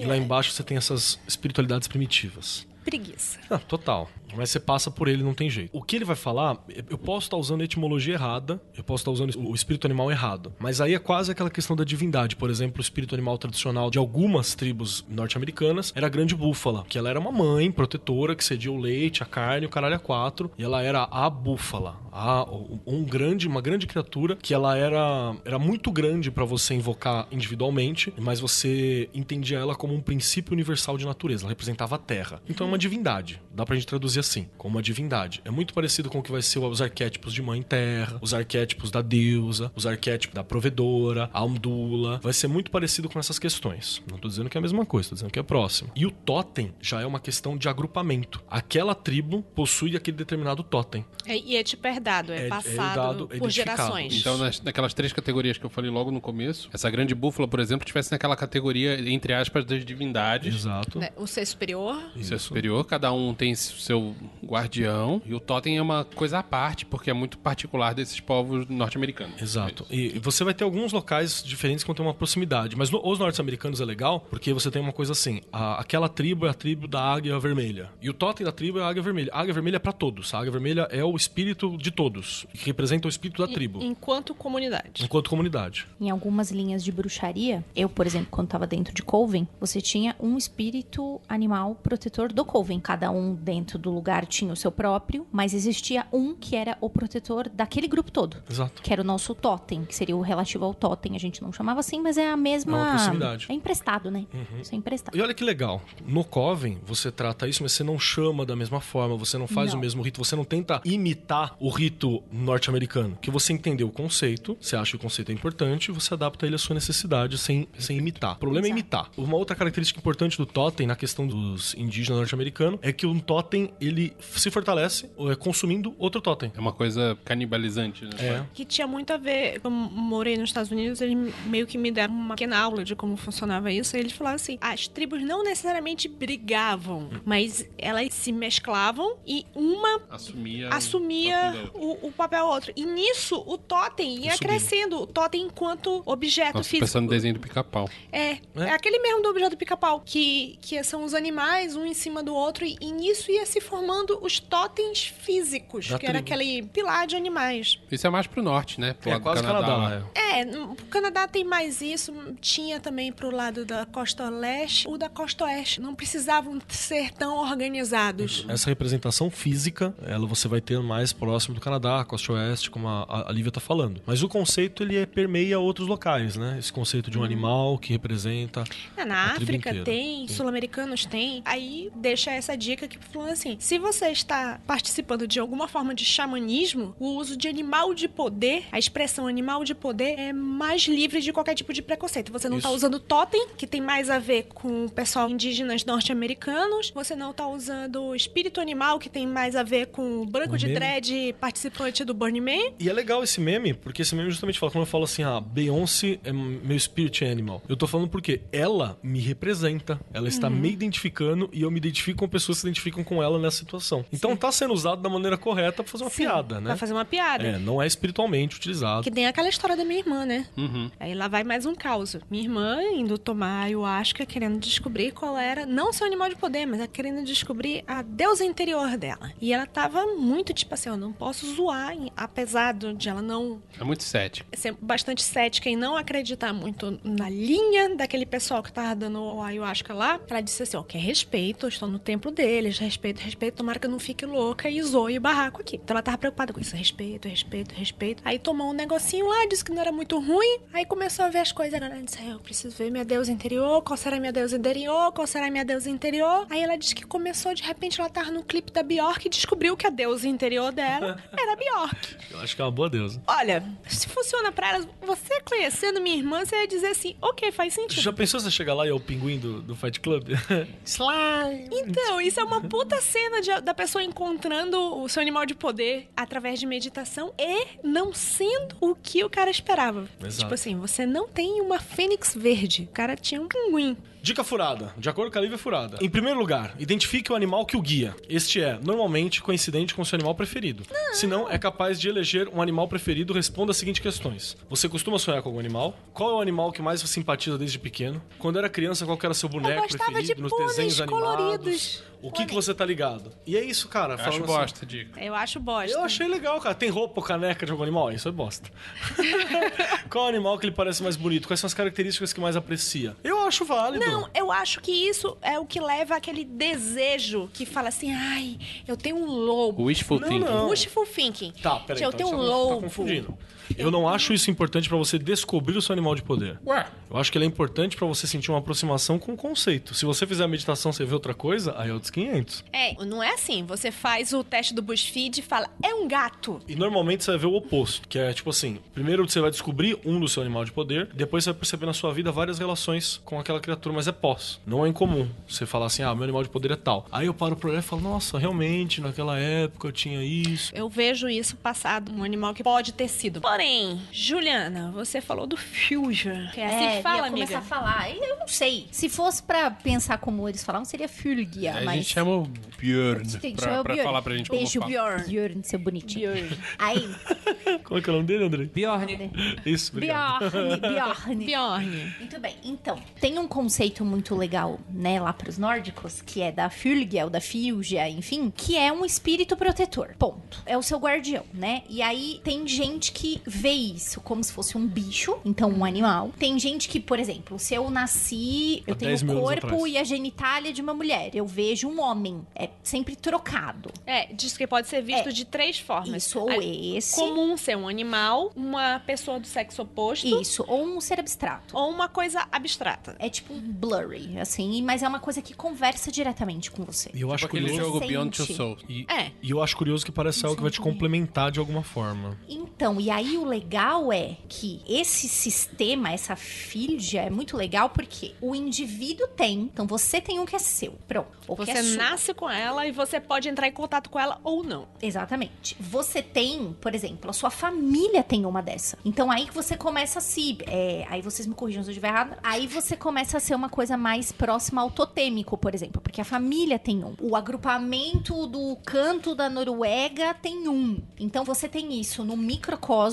e lá embaixo você tem essas espiritualidades primitivas. Preguiça. Ah, total. Mas você passa por ele, não tem jeito. O que ele vai falar, eu posso estar usando a etimologia errada, eu posso estar usando o espírito animal errado. Mas aí é quase aquela questão da divindade. Por exemplo, o espírito animal tradicional de algumas tribos norte-americanas era a grande búfala, que ela era uma mãe protetora que cedia o leite, a carne, o caralho a quatro, e ela era a búfala, a, um grande, uma grande criatura que ela era, era muito grande para você invocar individualmente, mas você entendia ela como um princípio universal de natureza. Ela representava a Terra. Então é uma divindade. Dá pra gente traduzir assim, como uma divindade. É muito parecido com o que vai ser os arquétipos de Mãe Terra, os arquétipos da deusa, os arquétipos da provedora, a Amdula. Vai ser muito parecido com essas questões. Não tô dizendo que é a mesma coisa, tô dizendo que é próximo. E o totem já é uma questão de agrupamento. Aquela tribo possui aquele determinado totem. É, e é tipo herdado, é, É- é passado herdado, é por gerações. Então, nas, naquelas três categorias que eu falei logo no começo, essa grande búfala, por exemplo, tivesse naquela categoria, entre aspas, das divindades. Exato. Né, O ser superior. Isso é superior, cada um tem seu guardião, e o totem é uma coisa à parte, porque é muito particular desses povos norte-americanos. Exato. E você vai ter alguns locais diferentes que vão ter uma proximidade. Mas no- os norte-americanos é legal porque você tem uma coisa assim: a- aquela tribo é a tribo da águia vermelha. E o totem da tribo é a águia vermelha. A águia vermelha é pra todos. A águia vermelha é o espírito de todos, que representa o espírito da tribo. Enquanto comunidade. Enquanto comunidade. Em algumas linhas de bruxaria, eu, por exemplo, quando estava dentro de Coven, você tinha um espírito animal protetor do Coven. Cada um dentro do lugar tinha o seu próprio, mas existia um que era o protetor daquele grupo todo. Exato. Que era o nosso totem, que seria o relativo ao totem. A gente não chamava assim, mas é a mesma. É. É emprestado, né? Isso é emprestado. E olha que legal. No Coven, você trata isso, mas você não chama da mesma forma, você não faz Não. o mesmo rito, você não tenta imitar o rito norte-americano. Que você entendeu o conceito, você acha que o conceito é importante, você adapta ele à sua necessidade sem, sem imitar. O problema é Exato. imitar. Uma outra característica importante do totem, na questão dos indígenas norte-americanos, é que um totem, ele se fortalece é, consumindo outro totem. É uma coisa canibalizante, né? É. Que tinha muito a ver. Eu morei nos Estados Unidos, eles meio que me deram uma pequena aula de como funcionava isso. E eles falavam assim: as tribos não necessariamente brigavam, mas elas se mesclavam e uma Assumia, o assumia totem da outra. o, o papel outro. E nisso, o totem ia Subindo. crescendo. O totem enquanto objeto Nossa, físico. pensando no desenho do pica-pau. É, é, aquele mesmo do objeto pica-pau, que, que são os animais, um em cima do outro, e, e nisso ia se formando os totens físicos, Da que era tribo. aquele pilar de animais. Isso é mais pro norte, né? Pro É lado do quase Canadá, lá. é. É, o Canadá tem mais isso, tinha também pro lado da costa leste ou da costa oeste. Não precisavam ser tão organizados. Essa representação física, ela você vai ter mais próximo do Canadá, costa oeste, como a, a- Lívia tá falando. Mas o conceito, ele é, permeia outros locais, né? Esse conceito de um animal que representa... É, na África tem, Sim. sul-americanos tem. Aí deixa essa dica aqui falando assim: se você está participando de alguma forma de xamanismo, o uso de animal de poder, a expressão animal de poder é mais livre de qualquer tipo de preconceito. Você não está usando totem, que tem mais a ver com o pessoal indígenas norte-americanos. Você não está usando espírito animal, que tem mais a ver com o branco de meme. dread participante do Burning Man. E é legal esse meme, porque esse meme justamente fala, quando eu falo assim, ah, Beyoncé é meu spirit animal. Eu tô falando porque ela me representa, ela está Uhum. me identificando e eu me identifico com pessoas que se identificam com ela nessa situação. Então tá sendo usado da maneira correta pra fazer uma Sim, piada, né? Pra fazer uma piada. É, não é espiritualmente utilizado. Que tem aquela história da minha irmã, né? Uhum. Aí lá vai mais um caos. Minha irmã indo tomar ayahuasca, querendo descobrir qual era, não seu animal de poder, mas ela querendo descobrir a deusa interior dela. E ela tava muito tipo assim, eu não posso zoar, apesar de ela não É muito cético. ser bastante cética e não acreditar muito na linha daquele pessoal que tava dando o ayahuasca lá, ela disse assim, ó, quer respeito, eu estou no templo deles, respeito, respeito, tomara que eu não fique louca e zoe o barraco aqui. Então ela tava preocupada com isso, respeito, respeito, respeito. Aí tomou um negocinho lá, disse que não era muito ruim, aí começou a ver as coisas, ela disse, eu preciso ver minha deusa interior, qual será minha deusa interior, qual será minha deusa interior. Aí ela disse que começou, de repente ela tava no clipe da Bjork e descobriu que a deusa interior dela era a Bjork. Eu acho que é uma boa deusa. Olha, se funciona pra elas, você conhecendo minha irmã, você ia dizer assim, ok, faz sentido. Já pensou você chegar lá e é o pinguim do, do Fight Club? Slime! Então, isso é uma puta cena de- da pessoa encontrando o seu animal de poder através de meditação e não sendo o que o cara esperava. Exato. Tipo assim, você não tem uma fênix verde. O cara tinha um pinguim. Dica furada. De acordo com a Lívia, é furada. Em primeiro lugar, identifique o animal que o guia. Este é, normalmente, coincidente com seu animal preferido. Se não, é capaz de eleger um animal preferido. Responda as seguintes questões. Você costuma sonhar com algum animal? Qual é o animal que mais você simpatiza desde pequeno? Quando era criança, qual era seu boneco gostava preferido de nos pôneis desenhos animados? coloridos. O que, que você tá ligado? E é isso, cara. Eu acho assim. bosta, dica. Eu acho bosta. Eu achei legal, cara. Tem roupa ou caneca de algum animal? Isso é bosta. Qual animal que ele parece mais bonito? Quais são as características que mais aprecia? Eu acho válido. Não, eu acho que isso é o que leva àquele desejo que fala assim, ai, eu tenho um lobo. Wishful Não, thinking. não. Wishful thinking. Tá, peraí. eu então, tenho um você tá lobo. confundindo. Eu não acho isso importante pra você descobrir o seu animal de poder. Ué, Eu acho que ele é importante pra você sentir uma aproximação com o conceito. Se você fizer a meditação, você vê outra coisa, aí é outros 500. É, não é assim. Você faz o teste do BuzzFeed e fala, é um gato. E normalmente você vai ver o oposto, que é tipo assim: primeiro você vai descobrir um do seu animal de poder, depois você vai perceber na sua vida várias relações com aquela criatura, mas é pós. Não é incomum você falar assim: ah, meu animal de poder é tal. Aí eu paro pro olhar e falo: nossa, realmente, naquela época eu tinha isso. Eu vejo isso passado, um animal que pode ter sido. Porém, Juliana, você falou do Fusion. É assim É, que fala, ia amiga? começar a falar. Eu não sei. Se fosse pra pensar como eles falavam, seria Fylgia, a mas... gente chama o Björn que pra, chamar o pra Björn. falar pra gente Beijo, como fala. Bjorn. Bjorn, seu bonitinho. Aí, Como é que é o nome dele, André? Bjorn. Isso, obrigado. Bjorn, Bjorn. Bjorn. Muito bem, então, tem um conceito muito legal, né, lá pros nórdicos, que é da Fylgia ou da Fylgia, enfim, que é um espírito protetor. Ponto. É o seu guardião, né? E aí tem gente que vê isso como se fosse um bicho, então um animal. Tem gente que, por exemplo, se eu nasci, eu Há tenho 10 mil o corpo e a genitália de uma mulher, eu vejo um homem. É sempre trocado. É, diz que pode ser visto É. de três formas. Isso, ou A- esse. Comum ser um animal, uma pessoa do sexo oposto Isso, ou um ser abstrato. ou uma coisa abstrata. É tipo um blurry, assim, mas é uma coisa que conversa diretamente com você. E eu acho Tipo aquele curioso. jogo Beyond Two. Souls. E, É. e eu acho curioso que parece algo que vai te complementar de alguma forma. Então, e aí o legal é que esse sistema, essa filha, é muito legal porque o indivíduo tem, então você tem um que é seu, pronto. Ou que Você é nasce com ela e você pode entrar em contato com ela ou não. Exatamente. Você tem, por exemplo, a sua família tem uma dessa. Então aí que você começa a se. é, aí vocês me corrijam se eu estiver errado. Aí você começa a ser uma coisa mais próxima ao totêmico, por exemplo. Porque a família tem um. O agrupamento do canto da Noruega tem um. Então você tem isso no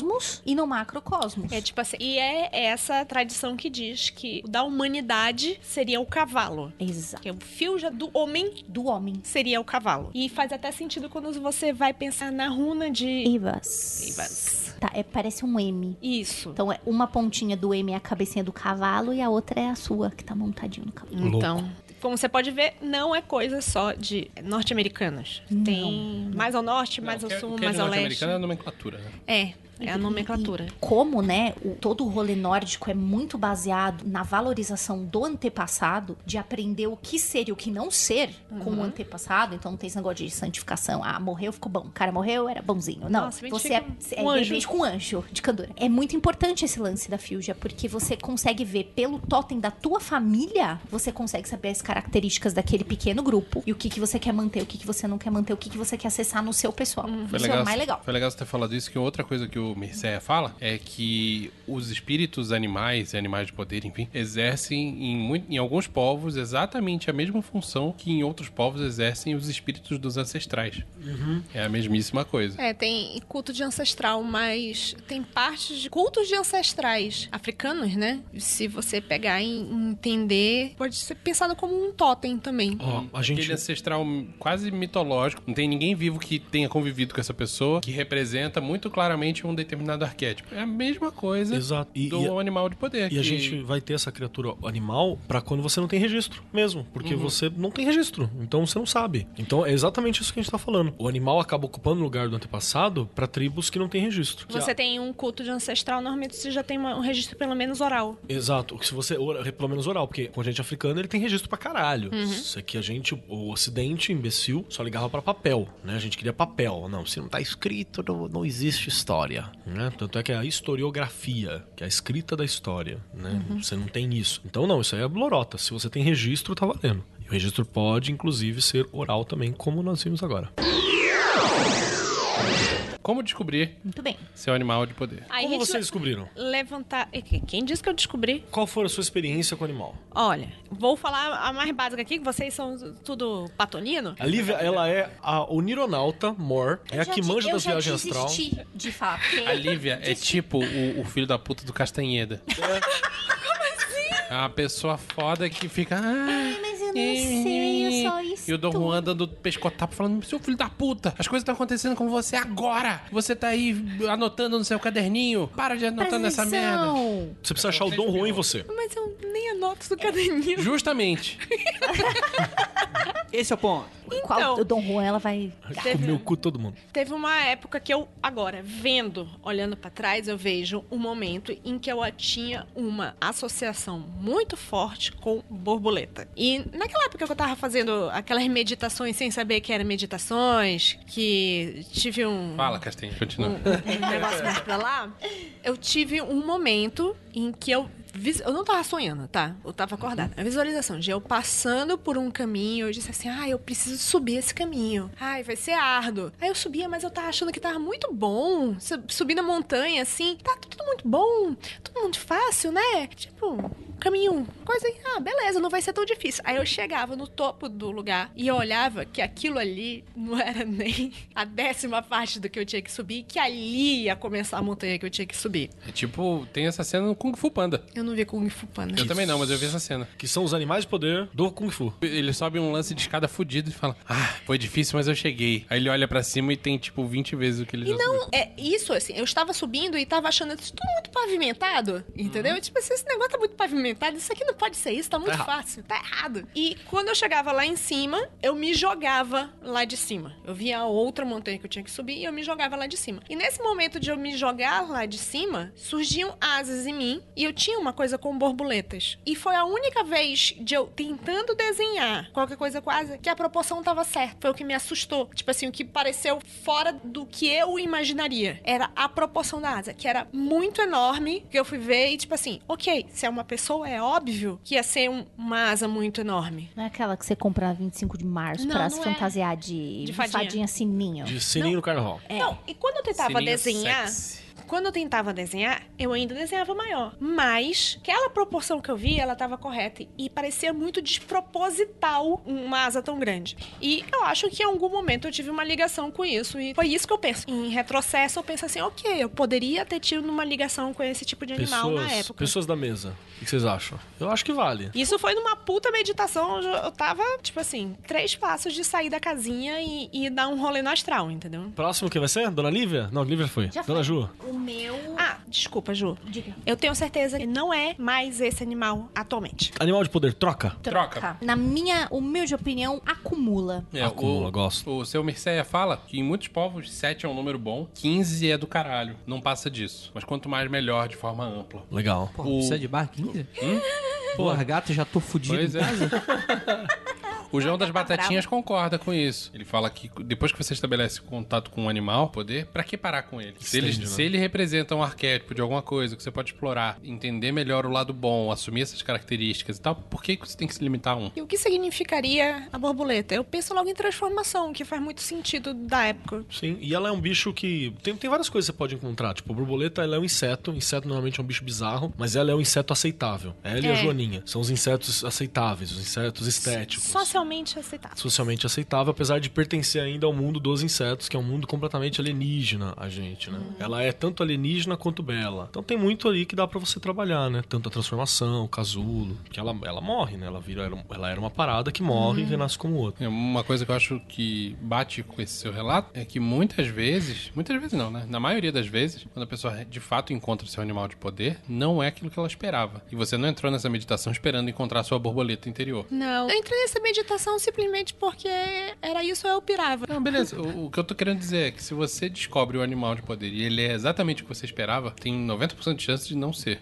microcosmos e no macrocosmos. É tipo assim, e é essa tradição que diz que o da humanidade seria o cavalo. Exato. Que o fio já do homem Do homem. seria o cavalo. E faz até sentido quando você vai pensar na runa de Ivas. Ivas. Tá, é, parece um M. Isso. Então, é uma pontinha do M é a cabecinha do cavalo e a outra é a sua, que tá montadinho no cavalo. Então, como você pode ver, não é coisa só de norte-americanos. Tem mais ao norte, mais Não, ao que- sul, que é mais ao leste. norte-americano é a nomenclatura, né? É, é a nomenclatura. E como, né, o- todo o rolê nórdico é muito baseado na valorização do antepassado, de aprender o que ser e o que não ser com Uhum. o antepassado. Então não tem esse negócio de santificação. Ah, morreu, ficou bom. O cara morreu, era bonzinho. Não, Nossa, me você é, é com um de anjo. repente com um anjo de candura. É muito importante esse lance da Fugia, porque você consegue ver pelo totem da tua família, você consegue saber as características daquele pequeno grupo e o que, que você quer manter, o que, que você não quer manter, o que, que você quer acessar no seu pessoal. Foi Isso é legal, o mais legal. Foi legal você ter falado isso, que outra coisa que o Mircea fala é que os espíritos animais e animais de poder, enfim, exercem em, em alguns povos exatamente a mesma função que em outros povos exercem os espíritos dos ancestrais. É a mesmíssima coisa. É, tem culto de ancestral, mas tem partes de cultos de ancestrais africanos, né? Se você pegar e entender, pode ser pensado como um totem também. Ó, a gente. Aquele ancestral quase mitológico. Não tem ninguém vivo que tenha convivido com essa pessoa que representa muito claramente um determinado arquétipo. É a mesma coisa Exato. E, do e a- animal de poder. E a que- gente vai ter essa criatura animal pra quando você não tem registro mesmo. Porque você não tem registro. Então você não sabe. Então é exatamente isso que a gente tá falando. O animal acaba ocupando o lugar do antepassado pra tribos que não têm registro. Você a- tem um culto de ancestral, normalmente você já tem uma- um registro pelo menos oral. Exato. Se você. ora- Pelo menos oral, porque com a gente africana ele tem registro pra caralho. Uhum. Isso aqui a gente, o ocidente, imbecil, só ligava pra papel, né? A gente queria papel. Não, se não tá escrito, não, não existe história, né? Tanto é que é a historiografia, que é a escrita da história, né? Uhum. Você não tem isso. Então, não, isso aí é blorota. Se você tem registro, tá valendo. E o registro pode, inclusive, ser oral também, como nós vimos agora. Como descobrir Muito bem. seu animal de poder? Aí Como gente vocês descobriram? levantar. Que- Quem disse que eu descobri? Qual foi a sua experiência com o animal? Olha, vou falar a mais básica aqui, que vocês são tudo patonino. A Lívia, ela é a onironauta Mor, é a que manja das viagens astral. Eu já desisti de porque... A Lívia é tipo o, o filho da puta do Castanheda. Como assim? É uma pessoa foda que fica. "Ah, Mas eu não sei, eu só isso. E o Dom Juan dando pescotapo falando: Seu filho da puta, as coisas estão acontecendo com você agora. Você tá aí anotando no seu caderninho. Para de anotar nessa merda. Você precisa achar o Dom Juan em você. Mas eu nem anoto do caderninho. Justamente. Esse é o ponto. Qual Então. o Dom Juan, ela vai... Comeu o cu todo mundo. Teve uma época que eu, agora, vendo, olhando pra trás, eu vejo um momento em que eu tinha uma associação muito forte com borboleta. E naquela época que eu tava fazendo aquelas meditações sem saber que eram meditações, que tive um. Fala, Castanha, continua. um, um negócio mais pra lá, eu tive um momento em que eu. Eu não tava sonhando, tá? Eu tava acordada. A visualização de eu passando por um caminho, eu disse assim: ah, eu preciso subir esse caminho. Ai, vai ser árduo. Aí eu subia, mas eu tava achando que tava muito bom. Su- Subir na montanha, assim, tá tudo muito bom, tudo muito fácil, né? Tipo, caminho, coisa. Ah, beleza, não vai ser tão difícil. Aí eu chegava no topo do lugar e eu olhava que aquilo ali não era nem a décima parte do que eu tinha que subir, que ali ia começar a montanha que eu tinha que subir. É tipo, tem essa cena no Kung Fu Panda. Eu não vi Kung Fu Panda. Eu também não, mas eu vi essa cena. Que são os animais de poder do Kung Fu. Ele sobe um lance de escada fudido e fala: Ah, foi difícil, mas eu cheguei. Aí ele olha pra cima e tem tipo 20 vezes o que ele E já não, subiu. é isso, assim, eu estava subindo e tava achando isso tudo muito pavimentado, entendeu? Tipo assim, esse negócio tá muito pavimentado, isso aqui não pode ser isso, tá muito errado. fácil, tá errado. E quando eu chegava lá em cima, eu me jogava lá de cima. Eu via a outra montanha que eu tinha que subir e eu me jogava lá de cima. E nesse momento de eu me jogar lá de cima, surgiam asas em mim e eu tinha uma coisa com borboletas. E foi a única vez de eu tentando desenhar qualquer coisa quase que a proporção tava certa. Foi o que me assustou. Tipo assim, o que pareceu fora do que eu imaginaria. Era a proporção da asa, que era muito enorme, que eu fui ver e tipo assim, ok, se é uma pessoa, é óbvio que ia ser um- uma asa muito enorme. Não é aquela que você compra 25 de março Não, pra não se é. fantasiar de, De fadinha. sininho. De sininho no carnaval. É. Não, e quando eu tentava Sininho desenhar. sexy. Quando eu tentava desenhar, eu ainda desenhava maior. Mas aquela proporção que eu vi, ela tava correta. E parecia muito desproposital uma asa tão grande. E eu acho que em algum momento eu tive uma ligação com isso. E foi isso que eu penso. Em retrocesso, eu penso assim, ok, eu poderia ter tido uma ligação com esse tipo de animal na Pessoas, época. pessoas da mesa. O que vocês acham? Eu acho que vale. Isso foi numa puta meditação. onde Eu tava, tipo assim, três passos de sair da casinha e, e dar um rolê no astral, entendeu? Próximo que vai ser? Dona Lívia? Não, Lívia foi. Já Dona foi. Ju. O meu... Ah, desculpa, Ju. Diga. Eu tenho certeza que não é mais esse animal atualmente. Animal de poder, troca. Troca. Na minha humilde opinião, acumula. É, Acumula, o, gosto. O seu Mircea fala que em muitos povos 7 é um número bom, 15 é do caralho. Não passa disso. Mas quanto mais melhor, de forma ampla. Legal. Pô, O- precisa de bar 15? Porra, gato, já tô fudido Pois em é. casa. O João das Batatinhas concorda com isso. Ele fala que depois que você estabelece contato com um animal, poder, pra que parar com ele? Se ele, né? se ele representa um arquétipo de alguma coisa que você pode explorar, entender melhor o lado bom, assumir essas características e tal, por que você tem que se limitar a um? E o que significaria a borboleta? Eu penso logo em transformação, que faz muito sentido da época. Sim, e ela é um bicho que. Tem, tem várias coisas que você pode encontrar. Tipo, a borboleta ela é um inseto. Inseto normalmente é um bicho bizarro, mas ela é um inseto aceitável. Ela e a É. Joaninha. São os insetos aceitáveis, os insetos estéticos. Socialmente aceitável. Socialmente aceitável, apesar de pertencer ainda ao mundo dos insetos, que é um mundo completamente alienígena a gente, né? Ela é tanto alienígena quanto bela. Então tem muito ali que dá pra você trabalhar, né? Tanto a transformação, o casulo. Que ela, ela morre, né? Ela, vira, ela era uma parada que morre e renasce como outra. É, Uma coisa que eu acho que bate com esse seu relato é que muitas vezes, muitas vezes não, né? Na maioria das vezes, quando a pessoa de fato encontra o seu animal de poder, não é aquilo que ela esperava. E você não entrou nessa meditação esperando encontrar a sua borboleta interior. Não. Eu entrei nessa meditação simplesmente porque era isso eu pirava. Não, beleza. O, o que eu tô querendo dizer é que se você descobre o animal de poder e ele é exatamente o que você esperava, tem 90% de chance de não ser.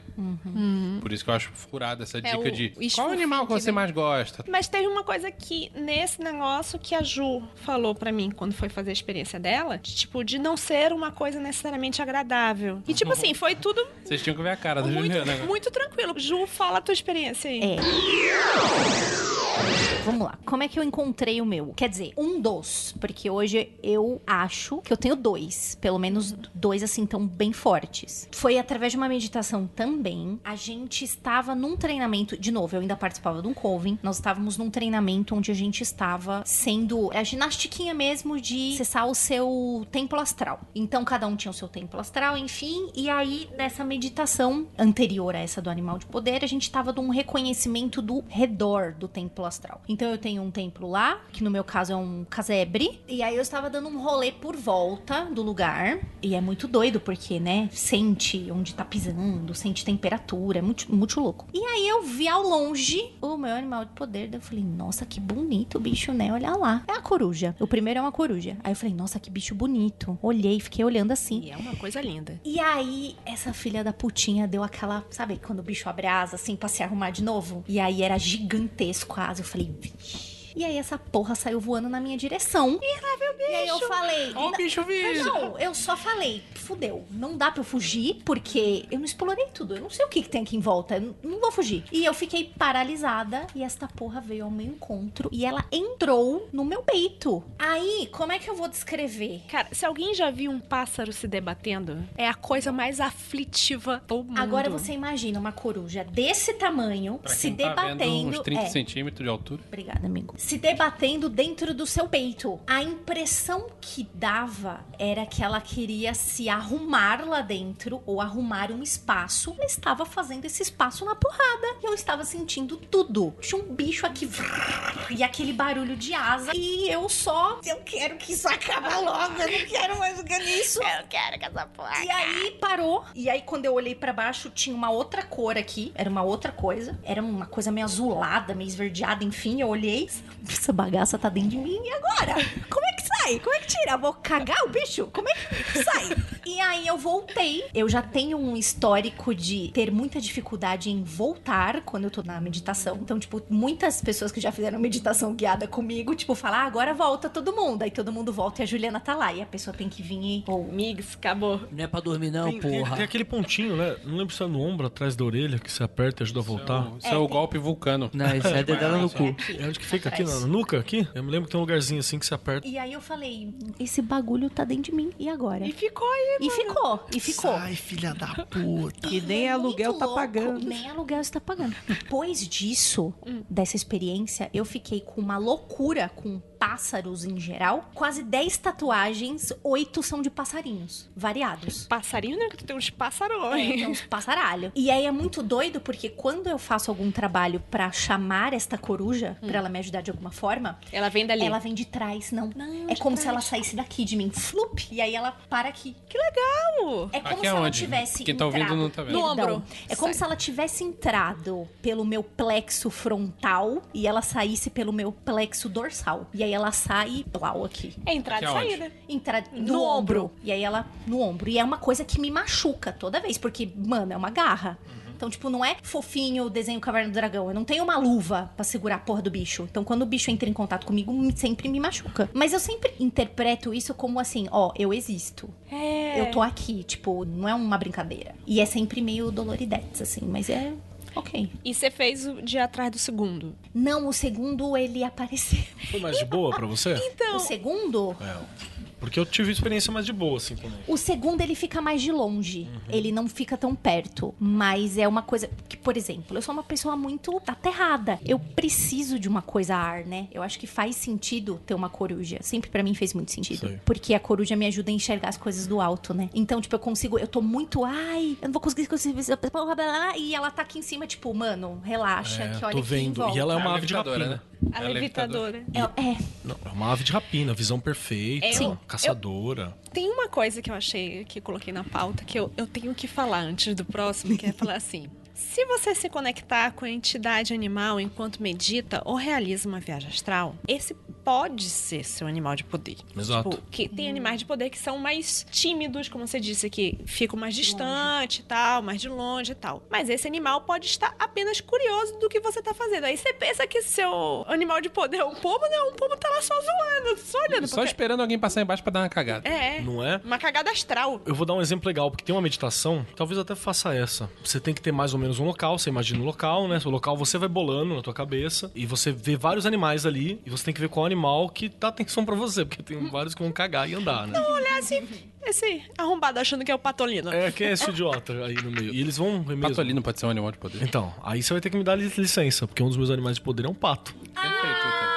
Por isso que eu acho furada essa dica o de qual animal que você né? mais gosta. Mas teve uma coisa que, nesse negócio, que a Ju falou pra mim quando foi fazer a experiência dela, de, tipo, de não ser uma coisa necessariamente agradável. E, tipo assim, foi tudo Vocês tinham que ver a cara da muito, Juliana. agora. muito tranquilo. Ju, fala a tua experiência aí. É. Vamos lá. Como é que eu encontrei o meu? Quer dizer, um dos. Porque hoje eu acho que eu tenho dois. Pelo menos dois, assim, tão bem fortes. Foi através de uma meditação também. A gente estava num treinamento. De novo, eu ainda participava de um Coven. Nós estávamos num treinamento onde a gente estava sendo. A ginastiquinha mesmo de acessar o seu templo astral. Então, cada um tinha o seu templo astral, enfim. E aí, nessa meditação anterior a essa do animal de poder, a gente estava num reconhecimento do redor do templo astral. Então, eu tenho um templo lá, que no meu caso é um casebre. E aí, eu estava dando um rolê por volta do lugar. E é muito doido, porque, né, sente onde tá pisando, sente temperatura, é muito, muito louco. E aí, eu vi ao longe o meu animal de poder. Daí eu falei, nossa, que bonito o bicho, né? Olha lá. É a coruja. O primeiro é uma coruja. Aí eu falei, nossa, que bicho bonito. Olhei, fiquei olhando assim. E é uma coisa linda. E aí, essa filha da putinha deu aquela. Sabe quando o bicho abre asa assim pra se arrumar de novo? E aí era gigantesco asa. Eu falei, vixe. E aí essa porra saiu voando na minha direção. E lá veio o bicho. E aí eu falei. Ó o "Na- bicho vindo. Não, eu só falei, fudeu. Não dá pra eu fugir, porque eu não explorei tudo. Eu não sei o que, que tem aqui em volta. Eu não- vou fugir. E eu fiquei paralisada. E esta porra veio ao meu encontro. E ela entrou no meu peito. Aí, como é que eu vou descrever? Cara, se alguém já viu um pássaro se debatendo, é a coisa mais aflitiva do mundo. Agora você imagina uma coruja desse tamanho Pra se tá vendo, debatendo. uns 30 é, centímetros de altura. Obrigada, amigo. Se debatendo dentro do seu peito. A impressão que dava era que ela queria se arrumar lá dentro ou arrumar um espaço. Ela estava fazendo esse espaço na porrada. E eu estava sentindo tudo. Tinha um bicho aqui e aquele barulho de asa. E eu só. Eu quero que isso acabe logo. Eu não quero mais ficar nisso. Eu quero que essa porra. E aí parou. E aí, quando eu olhei pra baixo, tinha uma outra cor aqui. Era uma outra coisa. Era uma coisa meio azulada, meio esverdeada, enfim. Eu olhei. Essa bagaça tá dentro de mim. E agora? Como é sai? Como é que tira? Eu vou cagar o bicho? Como é que sai? e aí eu voltei. Eu já tenho um histórico de ter muita dificuldade em voltar quando eu tô na meditação. Então, tipo, muitas pessoas que já fizeram meditação guiada comigo, tipo, falar, ah, agora volta todo mundo. Aí todo mundo volta e a Juliana tá lá. E a pessoa tem que vir e. Ou Migs, acabou. Não é pra dormir, não, Tem, tem- porra. tem aquele pontinho, né? Não lembro se é no ombro, atrás da orelha, que você aperta e ajuda a voltar. Isso é, o golpe vulcano. Não, isso é dedada no cu. É onde que fica? Aqui na nuca? Aqui? Eu me lembro que tem um lugarzinho assim que você aperta. E aí eu falei, esse bagulho tá dentro de mim. E agora? E ficou aí. E ficou, e ficou. Ai, filha da puta. E nem aluguel Muito tá louco, pagando. Nem aluguel está pagando. Depois disso, dessa experiência, eu fiquei com uma loucura com pássaros em geral. Quase 10 tatuagens, 8 são de passarinhos, variados. Passarinho, né? Que tu tem uns É, passarões. tem uns passaralho. E aí é muito doido porque quando eu faço algum trabalho pra chamar esta coruja, pra ela me ajudar de alguma forma, Ela vem dali. ela vem de trás, não. Não, é como se trás. ela saísse daqui de mim, flup, e aí ela para aqui. Que legal! É como Aqui se é ela onde? tivesse Quem tá ouvindo entrado- não tá vendo. No ombro. É como Sai. se ela tivesse entrado pelo meu plexo frontal e ela saísse pelo meu plexo dorsal. E aí ela sai, blau, aqui. É entrada e Aqui é saída. Entra no, No ombro. ombro. E aí ela no ombro. E é uma coisa que me machuca toda vez, porque, mano, é uma garra. Então, tipo, não é fofinho o desenho Caverna do Dragão. Eu não tenho uma luva pra segurar a porra do bicho. Então, quando o bicho entra em contato comigo, sempre me machuca. Mas eu sempre interpreto isso como assim, ó, eu existo. É. Eu tô aqui, tipo, não é uma brincadeira. E é sempre meio doloridetes, assim, mas é ok. E você fez o de atrás do segundo. Não, o segundo ele apareceu. Foi mais de boa pra você? Então. O segundo, É. Porque eu tive experiência mais de boa, assim, também. o segundo ele fica mais de longe. Ele não fica tão perto. Mas é uma coisa que, por exemplo, eu sou uma pessoa muito aterrada. Eu preciso de uma coisa ar, né? Eu acho que faz sentido ter uma coruja. Sempre pra mim fez muito sentido. Sei. Porque a coruja me ajuda a enxergar as coisas do alto, né? Então, tipo, eu consigo, eu tô muito, ai, eu não vou conseguir conseguir e ela tá aqui em cima, tipo, mano, relaxa, É, que olha tô aqui em vendo. volta. E ela é uma a ave de rapina. né? A É levitadora. É, é, Não, é uma ave de rapina, visão perfeita, Sim. caçadora. Tem uma coisa que eu achei que eu coloquei na pauta que eu, eu tenho que falar antes do próximo, que é falar assim. Se você se conectar com a entidade animal enquanto medita ou realiza uma viagem astral, esse pode ser seu animal de poder. Exato. Tipo, que tem animais de poder que são mais tímidos, como você disse, que ficam mais distante e tal, mais de longe e tal. Mas esse animal pode estar apenas curioso do que você tá fazendo. Aí você pensa que seu animal de poder é um pombo, não, um pombo tá lá só zoando, só olhando. Só porque- esperando alguém passar embaixo pra dar uma cagada. É, Não é? uma cagada astral. Eu vou dar um exemplo legal, porque tem uma meditação, talvez até faça essa. Você tem que ter mais ou menos um local, você imagina o local, né? O local você vai bolando na tua cabeça e você vê vários animais ali e você tem que ver qual animal que dá atenção pra você, porque tem vários que vão cagar e andar, né? Olha assim, esse arrombado achando que é o patolino. É, quem é esse idiota aí no meio? E eles vão mesmo. Patolino pode ser um animal de poder. Então, aí você vai ter que me dar li- licença, porque um dos meus animais de poder é um pato. Perfeito, cara.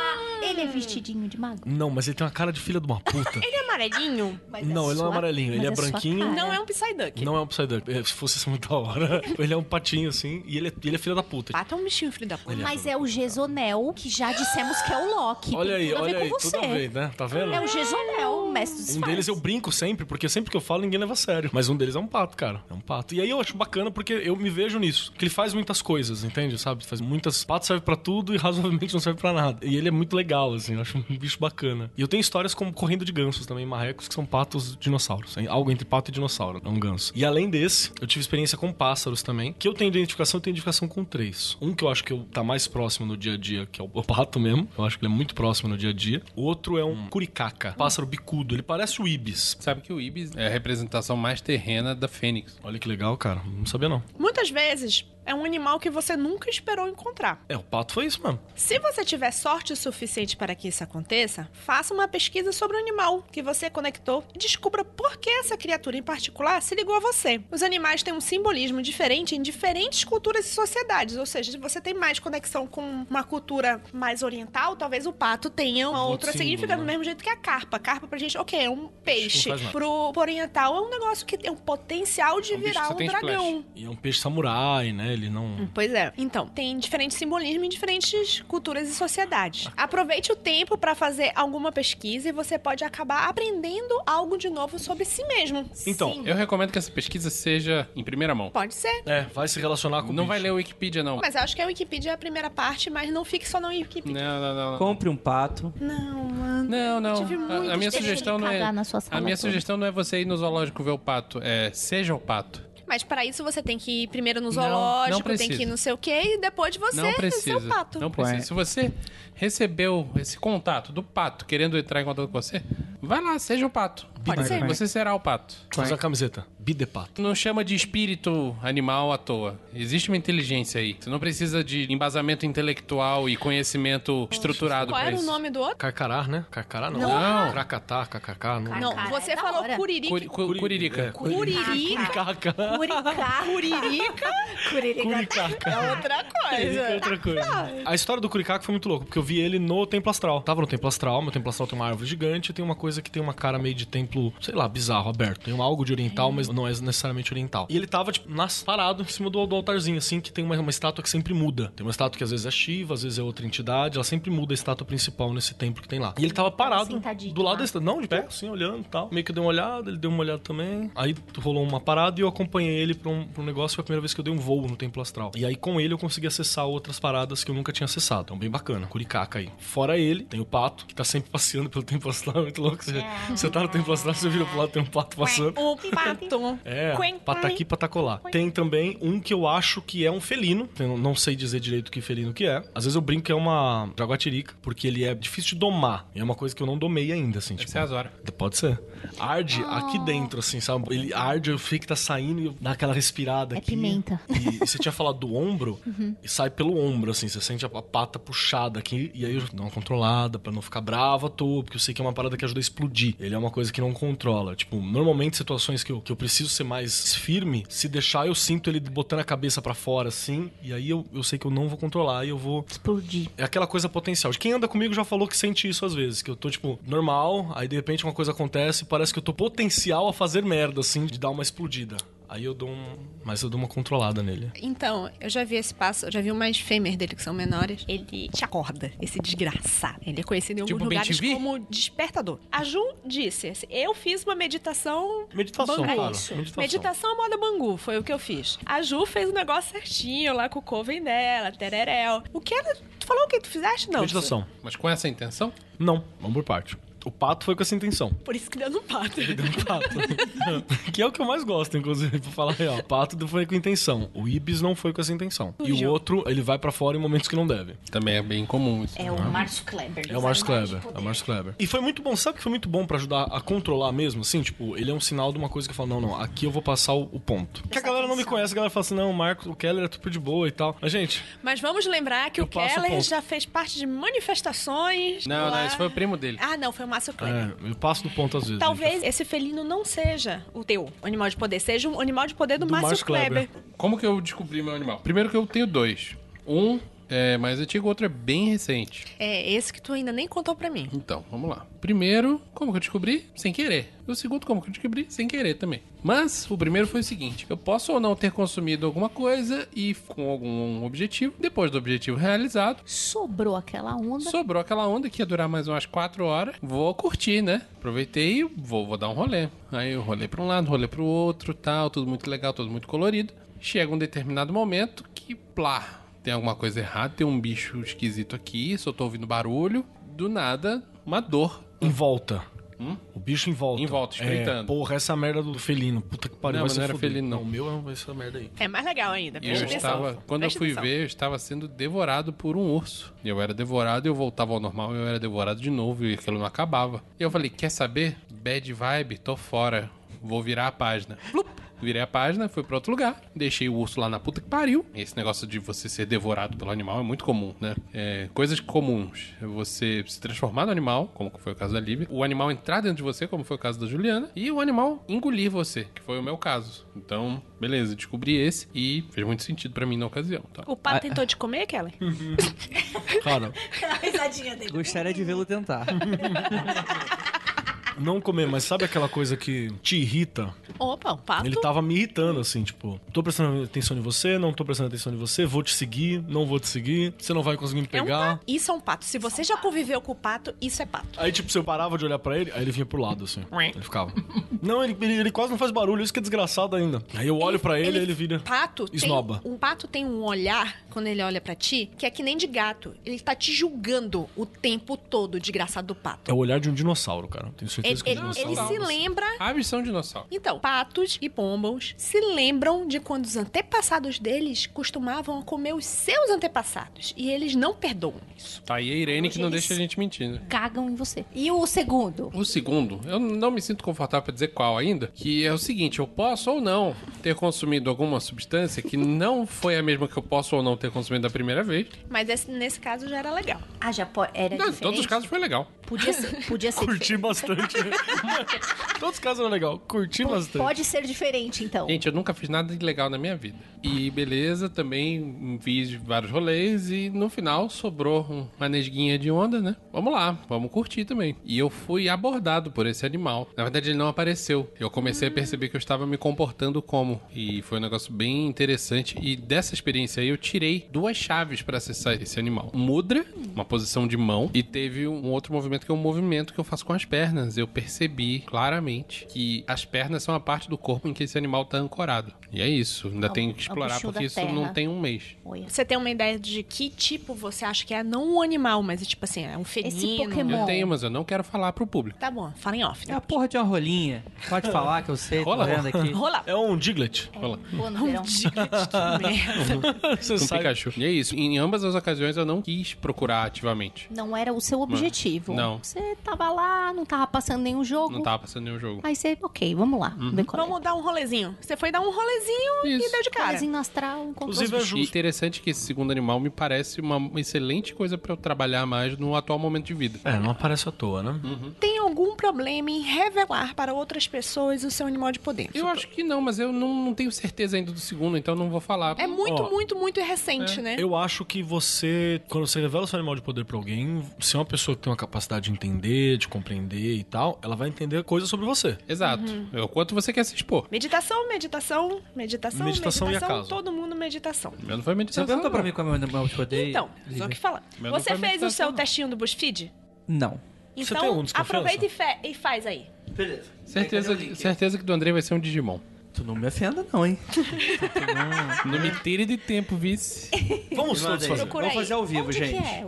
Ele é vestidinho de mago? Não, mas ele tem uma cara de filha de uma puta. Ele é amarelinho? Mas Não, a ele não é sua- amarelinho, ele mas é a sua branquinho. Não é um Psyduck. Não é um Psyduck. É, Se fosse isso, muito da hora. Ele é um patinho assim, e ele é, ele é filha da puta. Pato é um bichinho, filho da puta. Mas é o Gesonel, que já dissemos que é o Loki. Olha aí, olha aí, com você. tudo a ver, né? Tá vendo? É o Gesonel, o mestre dos Um deles eu brinco sempre, porque sempre que eu falo ninguém leva a sério. Mas um deles é um pato, cara. É um pato. E aí eu acho bacana porque eu me vejo nisso. Que ele faz muitas coisas, entende? Sabe? Faz muitas. Pato serve pra tudo e razoavelmente não serve pra nada. E ele é muito legal, assim. Eu acho um bicho bacana. E eu tenho histórias como correndo de gansos também, marrecos, que são patos dinossauros. Algo entre pato e dinossauro. É um ganso. E além desse, eu tive experiência com pássaros também. Que eu tenho identificação, eu tenho identificação com três. Um que eu acho que eu, tá mais próximo no dia a dia, que é o pato mesmo. Eu acho que ele é muito próximo no dia a dia. O outro é um curicaca, pássaro bicudo. Ele parece o ibis. Sabe que o Ibis é a representação mais terrena da Fênix. Olha que legal, cara. Não sabia não. Muitas vezes é um animal que você nunca esperou encontrar. É, o pato foi isso mesmo. Se você tiver sorte o suficiente para que isso aconteça, faça uma pesquisa sobre o animal que você conectou e descubra por que essa criatura em particular se ligou a você. Os animais têm um simbolismo diferente em diferentes culturas e sociedades, ou seja, se você tem mais conexão com uma cultura mais oriental, talvez o pato tenha uma outra significa do mesmo jeito que a carpa. A carpa pra gente, ok, é um peixe. Pro, pro oriental é um negócio que tem um potencial de É um virar um dragão. splash. E é um peixe samurai, né? Ele não. Pois é. Então, tem diferente simbolismo em diferentes culturas e sociedades. Aproveite o tempo para fazer alguma pesquisa e você pode acabar aprendendo algo de novo sobre si mesmo. Então, Sim. Eu recomendo que essa pesquisa seja em primeira mão. Pode ser. É, vai se relacionar com Não bicho. vai ler o Wikipedia, não. Mas eu acho que a Wikipedia é a primeira parte, mas não fique só na Wikipedia. Não, não, não. não. Compre um pato. Não, mano. Não, não. Tive A, a minha sugestão não é. cagar na sua A minha toda. sugestão não é você ir no zoológico ver o pato, é seja o pato. Mas para isso você tem que ir primeiro no Não, zoológico, não precisa. tem que ir não sei o quê, e depois de você não precisa. o pato. Não precisa. Se você recebeu esse contato do pato querendo entrar em contato com você, vai lá, seja o pato. Pode ser. Você será o pato. Faz a camiseta. Bide pato. Não chama de espírito animal à toa. Existe uma inteligência aí. Você não precisa de embasamento intelectual e conhecimento estruturado Qual pra era o isso. nome do outro? Carcará, né? Carcará não. Não. Cracatá, cacacá, não. Não, Cara, você é da falou hora. curirica. Curi- cu- Curirica. É, Curirica. Curicaca. Curicá. Curirica Curicaca. é outra coisa. É outra coisa. A história do Curicaca foi muito louca, porque eu vi ele no Templo Astral. Tava no Templo Astral, meu Templo Astral tem uma árvore gigante e tem uma coisa que tem uma cara meio de templo, sei lá, bizarro, aberto. Tem algo de oriental, mas não é necessariamente oriental. E ele tava, tipo, nas, parado em cima do, do altarzinho, assim, que tem uma, uma estátua que sempre muda. Tem uma estátua que às vezes é Shiva, às vezes é outra entidade, ela sempre muda a estátua principal nesse templo que tem lá. E ele tava parado do lado lá. da estátua. Não, de pé, assim, olhando e tal. Meio que eu dei uma olhada, ele deu uma olhada também. Aí rolou uma parada e eu acompanhei ele pra um, pra um negócio. Foi a primeira vez que eu dei um voo no Templo Astral. E aí com ele eu consegui acessar outras paradas que eu nunca tinha acessado. Então, bem bacana. Curicaca aí. Fora ele, tem o pato, que tá sempre passeando pelo Templo Astral. É muito louco. Você, você tá no Templo Astral, você vira pro lado, tem um pato passando. O pato. É, Quen, pataqui patacolá. Tem também um que eu acho que é um felino. Eu não sei dizer direito que felino que é. Às vezes eu brinco que é uma jaguatirica, porque ele é difícil de domar. E é uma coisa que eu não domei ainda, assim. Essa é a Zora. Pode ser. Arde aqui dentro, assim, sabe? Ele arde, eu sei que tá saindo e dá aquela respirada É aqui. pimenta. E, e você tinha falado do ombro, e sai pelo ombro, assim, você sente a, a pata puxada aqui, e aí eu dou uma controlada pra não ficar brava à toa, porque eu sei que é uma parada que ajuda a explodir. Ele é uma coisa que não controla. Tipo, normalmente situações que eu, que eu preciso ser mais firme, se deixar eu sinto ele botando a cabeça pra fora, assim, e aí eu, eu sei que eu não vou controlar e eu vou Explodir. é aquela coisa potencial. De quem anda comigo já falou que sente isso às vezes. Que eu tô, tipo, normal, aí de repente uma coisa acontece e parece que eu tô potencial a fazer merda, assim, de dar uma explodida. Aí eu dou um. Mas eu dou uma controlada nele. Então, eu já vi esse passo, eu já vi umas fêmeas dele que são menores. Ele te acorda, esse desgraçado. Ele é conhecido em alguns Tipo lugares como despertador. A Ju disse, assim, eu fiz uma meditação... Meditação, Bangu. claro. Meditação. Meditação à moda Bangu, foi o que eu fiz. A Ju fez o negócio certinho lá com o coven dela, tereréu. O que ela... Tu falou o que tu fizeste? Não. Meditação. Mas com essa intenção? Não, vamos por parte. O pato foi com essa intenção. Por isso que deu no pato. Pato. que é o que eu mais gosto, inclusive, pra falar real. Pato foi com intenção. O Ibis não foi com essa intenção. E o outro, ele vai pra fora em momentos que não deve. Também é bem comum isso. É o Márcio Kleber. É o Márcio Kleber. É o Márcio Kleber. E foi muito bom. Sabe que foi muito bom pra ajudar a controlar mesmo? Assim, tipo, ele é um sinal de uma coisa que eu falo, não, não, aqui eu vou passar o, o ponto. Porque a galera não me conhece, a galera fala assim, não, o Marcos, o Keller é super de boa e tal. Mas, gente, Mas vamos lembrar que o o Keller ponto. já fez parte de manifestações. Não, lá. não, esse foi o primo dele. Ah, não, foi o Márcio Kleber. é, eu passo do ponto às vezes. Talvez esse felino não seja o teu animal de poder, seja um animal de poder do, Do Márcio Márcio Kleber. Kleber. Como que eu descobri meu animal? Primeiro que eu tenho dois. Um é mais antigo, o outro é bem recente. É esse que tu ainda nem contou pra mim. Então, vamos lá. Primeiro, como que eu descobri? Sem querer. O segundo, como que eu descobri? Sem querer também. Mas, o primeiro foi o seguinte: eu posso ou não ter consumido alguma coisa e com algum objetivo. Depois do objetivo realizado, Sobrou aquela onda. sobrou aquela onda que ia durar mais umas 4 horas. Vou curtir, né? Aproveitei e vou, vou dar um rolê. Aí eu rolei pra um lado, rolei pro outro, tal, tudo muito legal, tudo muito colorido. Chega um determinado momento que, plá, tem alguma coisa errada, tem um bicho esquisito aqui, só tô ouvindo barulho. Do nada, uma dor. Em volta. O bicho em volta. Em volta, espreitando. É, porra, essa merda do felino. Puta que pariu. Não, mas não era fuder. felino, não. O meu é essa merda aí. É mais legal ainda. Presta eu atenção. estava, quando Presta eu fui atenção. ver, eu estava sendo devorado por um urso. E eu era devorado e eu voltava ao normal e eu era devorado de novo e aquilo não acabava. E eu falei, quer saber? Bad vibe, tô fora. Vou virar a página. Flup. Virei a página, fui pra outro lugar, deixei o urso lá na puta que pariu. Esse negócio de você ser devorado pelo animal é muito comum, né? É, coisas comuns. É Você se transformar no animal, como foi o caso da Lívia, o animal entrar dentro de você, como foi o caso da Juliana, e o animal engolir você, que foi o meu caso. Então, beleza, descobri esse e fez muito sentido pra mim na ocasião, tá? O pato tentou te comer, Kelly? Dele. Gostaria de vê-lo tentar. não comer, mas sabe aquela coisa que te irrita? Opa, o pato. Ele tava me irritando, assim, tipo, tô prestando atenção em você, não tô prestando atenção em você, vou te seguir, não vou te seguir, você não vai conseguir me É um pegar. Isso é um pato. Se você já conviveu com o pato, isso é pato. Aí, tipo, se eu parava de olhar pra ele, aí ele vinha pro lado, assim. Ele ficava. Não, ele, ele, ele quase não faz barulho, isso que é desgraçado ainda. Aí eu olho pra ele e ele vira. Pato tem, Esnoba. um pato tem um olhar, quando ele olha pra ti, que é que nem de gato. Ele tá te julgando o tempo todo, desgraçado do pato. É o olhar de um dinossauro, cara. Tenho Ele, certeza ele- se lembra. Aves são dinossauros. Então, patos e pombos se lembram de quando os antepassados deles costumavam comer os seus antepassados. E eles não perdoam isso. Tá aí a Irene que não deixa a gente mentir, né? Cagam em você. E o segundo? O segundo, eu não me sinto confortável pra dizer qual ainda, que é o seguinte, eu posso ou não ter consumido alguma substância que não foi a mesma que eu posso ou não ter consumido da primeira vez. Mas esse- nesse caso já era legal. Ah, já era Não, em diferente? todos os casos foi legal. Podia ser, podia ser Curti bastante. Todos os casos eram legal. Curti bastante. Pode ser diferente, então. Gente, eu nunca fiz nada ilegal na minha vida. E beleza, também fiz vários rolês e no final sobrou um- uma nesguinha de onda, né? Vamos lá, vamos curtir também. E eu fui abordado por esse animal. Na verdade, ele não apareceu. Eu comecei a perceber que eu estava me comportando como. E foi um negócio bem interessante. E dessa experiência aí eu tirei duas chaves para acessar esse animal: mudra, uma posição de mão, e teve um outro movimento que é um movimento que eu faço com as pernas. Eu percebi claramente que as pernas são a parte do corpo em que esse animal tá ancorado. E é isso. Ainda É tenho que é o explorar porque isso terra. não tem um mês. Você tem uma ideia de que tipo você acha que é? Não um animal, mas tipo assim, é um felino. Pokémon. Eu tenho, mas eu não quero falar pro público. Tá bom, fala em off. É a porra de uma rolinha. Pode falar que eu sei, tô Rola? vendo aqui. Rola. É um Diglett. Olha lá. Boa no verão. Merda. Você Um sabe. Pikachu. E é isso. Em ambas as ocasiões eu não quis procurar ativamente. Não era o seu objetivo. Não. Você tava lá, não tava passando nenhum jogo. Não tava passando nenhum jogo. Aí você, ok, vamos lá. É. Vamos dar um rolezinho. Você foi dar um rolezinho e Isso. deu de cara. Rolezinho astral, Inclusive é E interessante que esse segundo animal me parece uma excelente coisa pra eu trabalhar mais no atual momento de vida. É, não aparece à toa, né? Uhum. Tem algum problema em revelar para outras pessoas o seu animal de poder? Eu acho que não, mas eu não, não tenho certeza ainda do segundo, então não vou falar. É muito, Ó, muito, muito recente, né? Eu acho que você, quando você revela seu animal de poder pra alguém, se é uma pessoa que tem uma capacidade de entender, de compreender e tal, ela vai entender coisas sobre você. Exato. É o quanto você quer se expor. Meditação, meditação, meditação, Meditação e acaso. todo mundo meditação. Eu não foi Você meditação. perguntou pra mim como é o animal de poder? Então, só que fala. Mas não Você fez o meditação, seu não. testinho do BuzzFeed? Não. Você Então, tem algum desconfiança? aproveita e, fe- e faz aí. Beleza. Certeza, certeza que do André vai ser um Digimon. Tu não me ofenda não, hein? Não me tire de tempo, vice. Vamos Manda todos aí. fazer. Procura Vamos aí. fazer ao vivo, Onde gente. que é?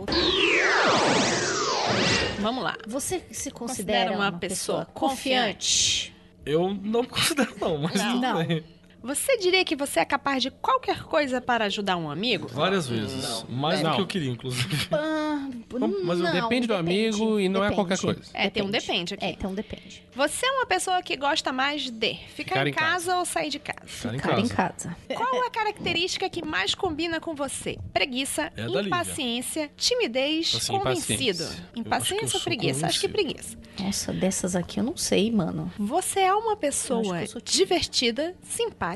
Vamos lá. Você se considera Considera uma, uma pessoa, pessoa confiante? Eu não considero não, mas Não. tudo Não. bem. Você diria que você é capaz de qualquer coisa para ajudar um amigo? Várias vezes. Mais do Não. que eu queria, inclusive. Ah, mas não, depende do amigo e não é qualquer coisa. É, tem um depende aqui. É, tem um depende. Você é uma pessoa que gosta mais de ficar, Ficar em em casa, ou sair de casa? Ficar em Ficar em casa. casa. Qual a característica que mais combina com você? Preguiça, É impaciência, timidez, Assim, convencido. impaciência. Impaciência ou preguiça? Acho que preguiça. Nossa, dessas aqui eu não sei, mano. Você é uma pessoa divertida, simpática,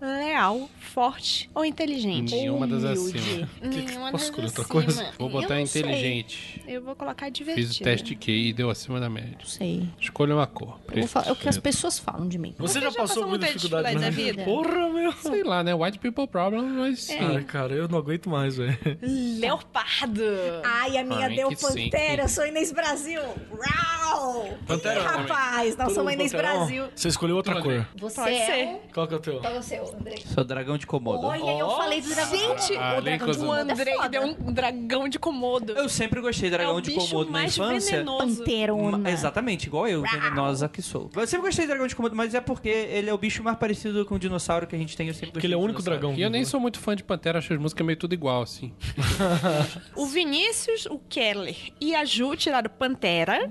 leal, forte ou inteligente? Nenhuma das acima. que que Nenhuma posso das escolher outra acima. coisa? Vou Eu botar sei. inteligente. Eu vou colocar divertida. Fiz o teste QI e deu acima da média. Não sei. Escolha uma cor. Eu vou falar, é o que as Preto. pessoas falam de mim. Você, Você já já passou passou muita dificuldade na dificuldade vida? na vida? Porra, meu. Sei lá, né? White people problem, mas. Ai, cara, eu não aguento mais, velho. Leopardo. Ai, a minha Ai, deu sim. Pantera, eu sou Inês Brasil. Rau! Pantera Ih, rapaz, nós somos Inês. Brasil. Você escolheu outra cor. Você Pode é ser. Qual que é o teu? Qual é o seu, André? Sou dragão de Komodo. Olha, eu falei do dragão Gente. Ah, o dragão de O. Komodo é Andrei foda. deu um dragão de Komodo. Eu sempre gostei de dragão é o de bicho Komodo na mais infância. venenoso. Panterona. Ma- Exatamente, igual eu, venenosa que sou. Eu sempre gostei de dragão de Komodo, mas é porque ele é o bicho mais parecido com o dinossauro que a gente tem. Eu sempre Porque ele é o único dragão. E eu nem sou muito fã de Pantera, acho as músicas meio tudo igual, assim. O Vinícius, o Keller e a Ju tiraram Pantera.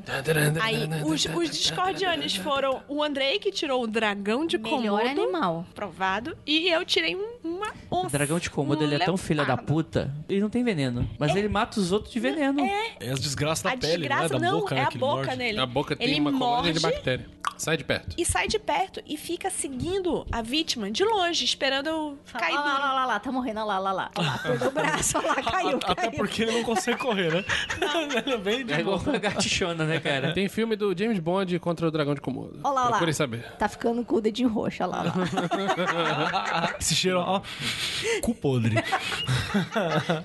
Aí os, os discordianos foram o Andrei, que tirou o dragão de Melhor Komodo. animal. Provado. E eu tirei um- uma onça. O dragão de Komodo, um ele é tão filha da puta. Ele não tem veneno. Mas ele mata os outros de veneno. É as desgraças da A pele, desgraça né? Da não, boca, é né? a boca morde. nele. A boca tem Ele uma colônia de morde bactéria. Sai de perto. E sai de perto e fica seguindo a vítima de longe, esperando cair Olha lá, duro. lá, lá, lá, tá morrendo, olha lá, lá, lá. Olha lá, perdeu o braço, olha lá, caiu, Até caiu. porque ele não consegue correr, né? É bem de É igual a gatichona, né, cara? Tem filme do James Bond contra o dragão de Komodo. Olha lá, olha lá. Saber. Tá ficando com o dedinho roxo, olha lá, olha lá. Esse cheiro, ó. Cu podre.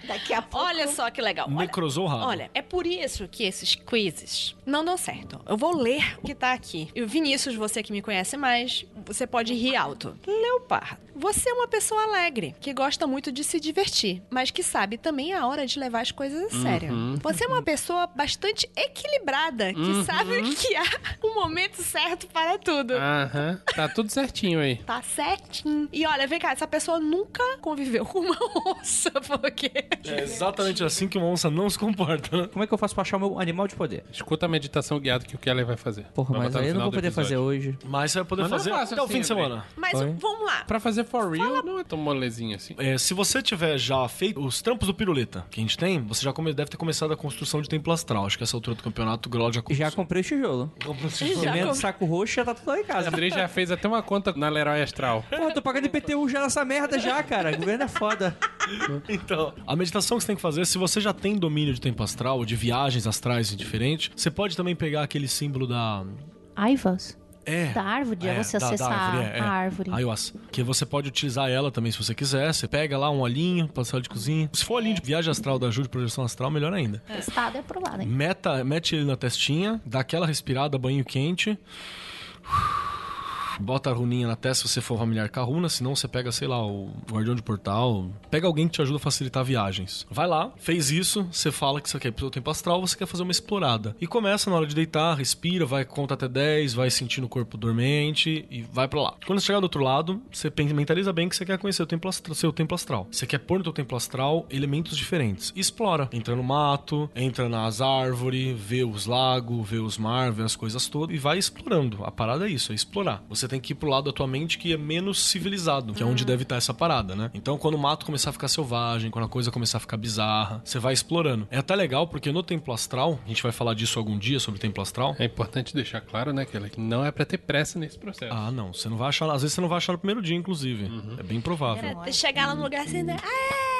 Daqui a pouco... Olha só que legal. Olha, Necrosou o rabo. Olha, é por isso que esses quizzes não dão certo. Eu vou ler o que tá aqui. E o Vinícius, você que me conhece mais, você pode rir alto. Leopardo. Você é uma pessoa alegre, que gosta muito de se divertir, mas que sabe também a hora de levar as coisas a sério. Você é uma pessoa bastante equilibrada, que sabe que há um momento certo para tudo. Aham. Tá tudo certinho aí. Tá certinho. E olha, vem cá, essa pessoa nunca conviveu com uma onça, porque. É exatamente assim que uma onça não se comporta, né? Como é que eu faço pra achar o meu animal de poder? Escuta a meditação guiada que o Keller vai fazer. Porra, Vai mas aí eu não vou poder fazer hoje. Mas você vai poder Mas não é fazer fácil até o assim, fim de Andrei. semana. Mas Oi? vamos lá. Pra fazer for real, não é tão molezinho assim. É, se você tiver já feito os trampos do piruleta que a gente tem, você já come- deve ter começado a construção de templo astral. Acho que essa altura do campeonato o Grau já Já comprei o tijolo. Cimento, comprei. saco roxo, já tá tudo lá em casa. Andrei já fez até uma conta na Leroy Astral. Pô, tô pagando IPTU já nessa merda já, cara. O governo é foda. Então, a meditação que você tem que fazer, se você já tem domínio de tempo astral, de viagens astrais e diferente, você pode também pegar aquele símbolo da. Aivas? É. Da árvore, é você da- da acessar árvore, é, é. a árvore. Ayahuasca. Que você pode utilizar ela também se você quiser. Você pega lá um olhinho, passar de cozinha. Se for olhinho de viagem astral da ajuda de projeção astral, melhor ainda. Testado e aprovado, hein? Meta, mete ele na testinha, dá aquela respirada, banho quente. Bota a runinha na testa se você for familiar com a runa, senão você pega, sei lá, o guardião de portal. Pega alguém que te ajuda a facilitar viagens. Vai lá, fez isso, você fala que você quer ir pro seu tempo astral, você quer fazer uma explorada. E começa na hora de deitar, respira, vai, conta até 10, vai sentindo o corpo dormente e vai pra lá. Quando você chegar do outro lado, você mentaliza bem que você quer conhecer o templo astral, seu templo astral. Você quer pôr no teu templo astral elementos diferentes. Explora. Entra no mato, entra nas árvores, vê os lagos, vê os mar, vê as coisas todas e vai explorando. A parada é isso, é explorar. Você Você tem que ir pro lado da tua mente que é menos civilizado, que é onde deve estar essa parada, né? Então, quando o mato começar a ficar selvagem, quando a coisa começar a ficar bizarra, você vai explorando. É até legal porque no Templo Astral, a gente vai falar disso algum dia sobre o Templo Astral. É importante deixar claro, né, Kelly, que não é pra ter pressa nesse processo. Ah, não, você não vai achar, às vezes você não vai achar no primeiro dia, inclusive. É bem provável. É, chegar lá no lugar assim, né? Aê!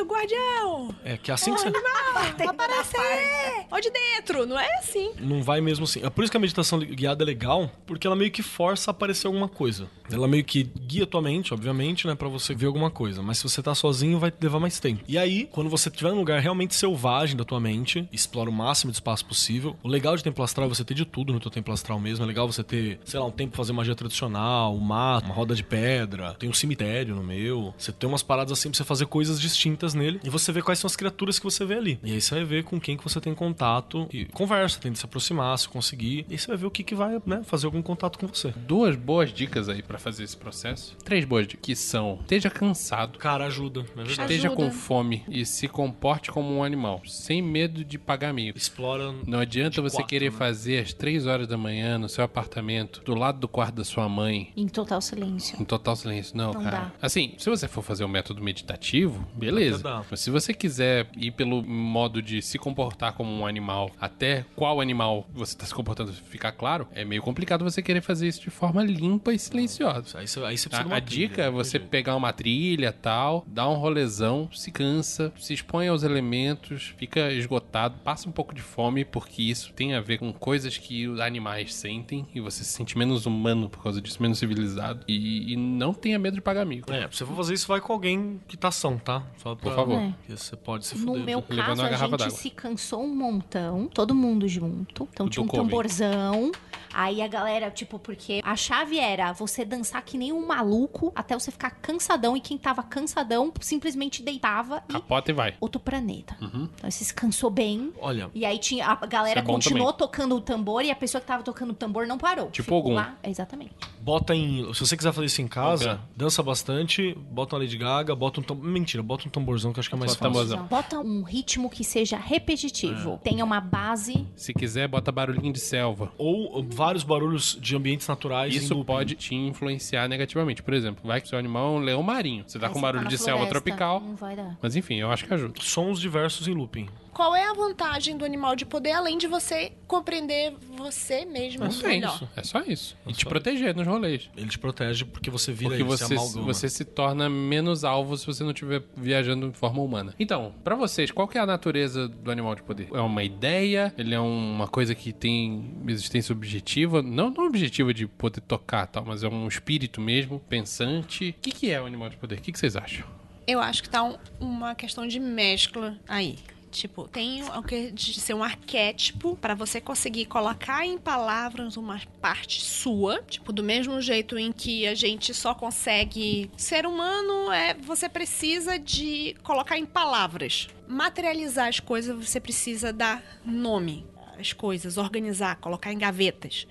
O guardião! É que assim que você Ah, aparece aí! Ó de dentro, não é assim. não vai mesmo assim. É por isso que a meditação guiada é legal, porque ela meio que força a aparecer alguma coisa. Ela meio que guia tua mente, obviamente, né, Pra você ver alguma coisa. Mas se você tá sozinho, vai levar mais tempo. E aí, quando você estiver num lugar realmente selvagem da tua mente, explora o máximo de espaço possível. O legal de templo astral é você ter de tudo no teu templo astral mesmo. É legal você ter, sei lá, um tempo pra fazer magia tradicional, um mato, uma roda de pedra, tem um cemitério no meu. Você tem umas paradas assim pra você fazer coisas distintas nele. E você vê quais são as criaturas que você vê ali. E aí você vai ver com quem que você tem contato e conversa, tenta se aproximar, se conseguir. E aí você vai ver o que que vai, né, fazer algum contato com você. Duas boas dicas aí pra fazer esse processo. Três boas dicas. Que são: esteja cansado, Cara, ajuda, é verdade. esteja Ajuda. com fome e se comporte como um animal, sem medo de pagar mico. Explora. Não adianta De você quatro, querer né? fazer às três horas da manhã no seu apartamento, do lado do quarto da sua mãe, Em total silêncio. em total silêncio. Não, Não cara. dá. Assim, se você for fazer um método meditativo, beleza. Mas se você quiser ir pelo modo de se comportar como um animal, até qual animal você tá se comportando ficar claro, é meio complicado você querer fazer isso de forma limpa e silenciosa. Aí você, aí você precisa A, a trilha, dica é você jeito. pegar uma trilha tal, dar um rolezão, se cansa, se expõe aos elementos, fica esgotado, passa um pouco de fome, porque isso tem a ver com coisas que os animais sentem e você se sente menos humano por causa disso, menos civilizado. E, e não tenha medo de pagar mico. É, se você for fazer isso, vai com alguém que tá são, tá? Só. Por favor. É. Porque você pode se No fuder. meu levando caso, a garrafa gente se cansou um montão, todo mundo junto. Então Do tinha um Covid. tamborzão. Aí a galera, tipo, porque a chave era você dançar que nem um maluco até você ficar cansadão. E quem tava cansadão simplesmente deitava e Capota e vai. outro planeta. Então você se cansou bem. Olha, E aí tinha a galera é continuou tocando o tambor e a pessoa que tava tocando o tambor não parou. Tipo Ficou algum. lá. Exatamente. bota em. Se você quiser fazer isso em casa, Ok. dança bastante, bota uma Lady Gaga, bota um tam... Mentira, bota um tamborzão que eu acho que é mais Bota fácil. tamborzão. Bota um ritmo que seja repetitivo. Tenha uma base. Se quiser, bota barulhinho de selva. Ou vários barulhos de ambientes naturais. Isso pode te influenciar negativamente. Por exemplo, vai que seu animal é um leão marinho. Você tá Aí com você barulho na de selva floresta, tropical. Não vai dar. Mas enfim, eu acho que ajuda. Sons diversos em looping. Qual é a vantagem do animal de poder, além de você compreender você mesmo Não tem melhor? isso. É só isso. E te só proteger nos rolês. Ele te protege porque você vira Porque ele, você, amalgama. você se torna menos alvo se você não estiver viajando de forma humana. Então, pra vocês, qual que é a natureza do animal de poder? É uma ideia? Ele é uma coisa que tem existência objetiva? Não, não objetiva de poder tocar tal, mas é um espírito mesmo, pensante. O que, que é o animal de poder? O que, que vocês acham? Eu acho que tá um- uma questão de mescla aí. Tipo, tem o que de ser um arquétipo pra você conseguir colocar em palavras uma parte sua, tipo do mesmo jeito em que a gente só consegue ser humano é você precisa de colocar em palavras. Materializar as coisas você precisa dar nome as coisas, organizar, colocar em gavetas.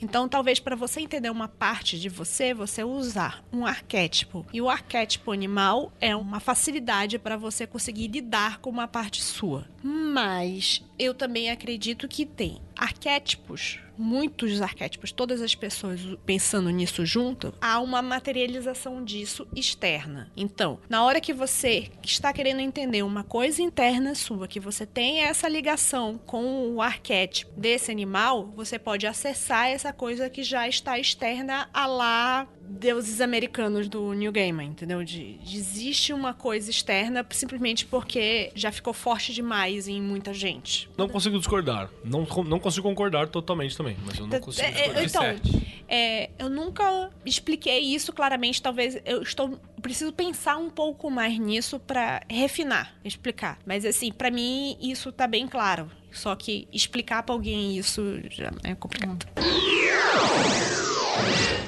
Então, talvez para você entender uma parte de você, você usar um arquétipo. E o arquétipo animal é uma facilidade para você conseguir lidar com uma parte sua. Mas eu também acredito que tem arquétipos, muitos arquétipos, todas as pessoas pensando nisso junto, há uma materialização disso externa. Então, na hora que você está querendo entender uma coisa interna sua, que você tem essa ligação com o arquétipo desse animal, você pode acessar essa coisa que já está externa a lá deuses americanos do New Gaiman, entendeu? De, de existe uma coisa externa simplesmente porque já ficou forte demais em muita gente. Não consigo discordar. Não, não consigo concordar totalmente também, mas eu não consigo É, é, discordar. então, é, eu nunca expliquei isso claramente. Talvez eu estou eu preciso pensar um pouco mais nisso pra refinar, explicar. Mas assim, pra mim isso tá bem claro. Só que explicar pra alguém isso já é complicado.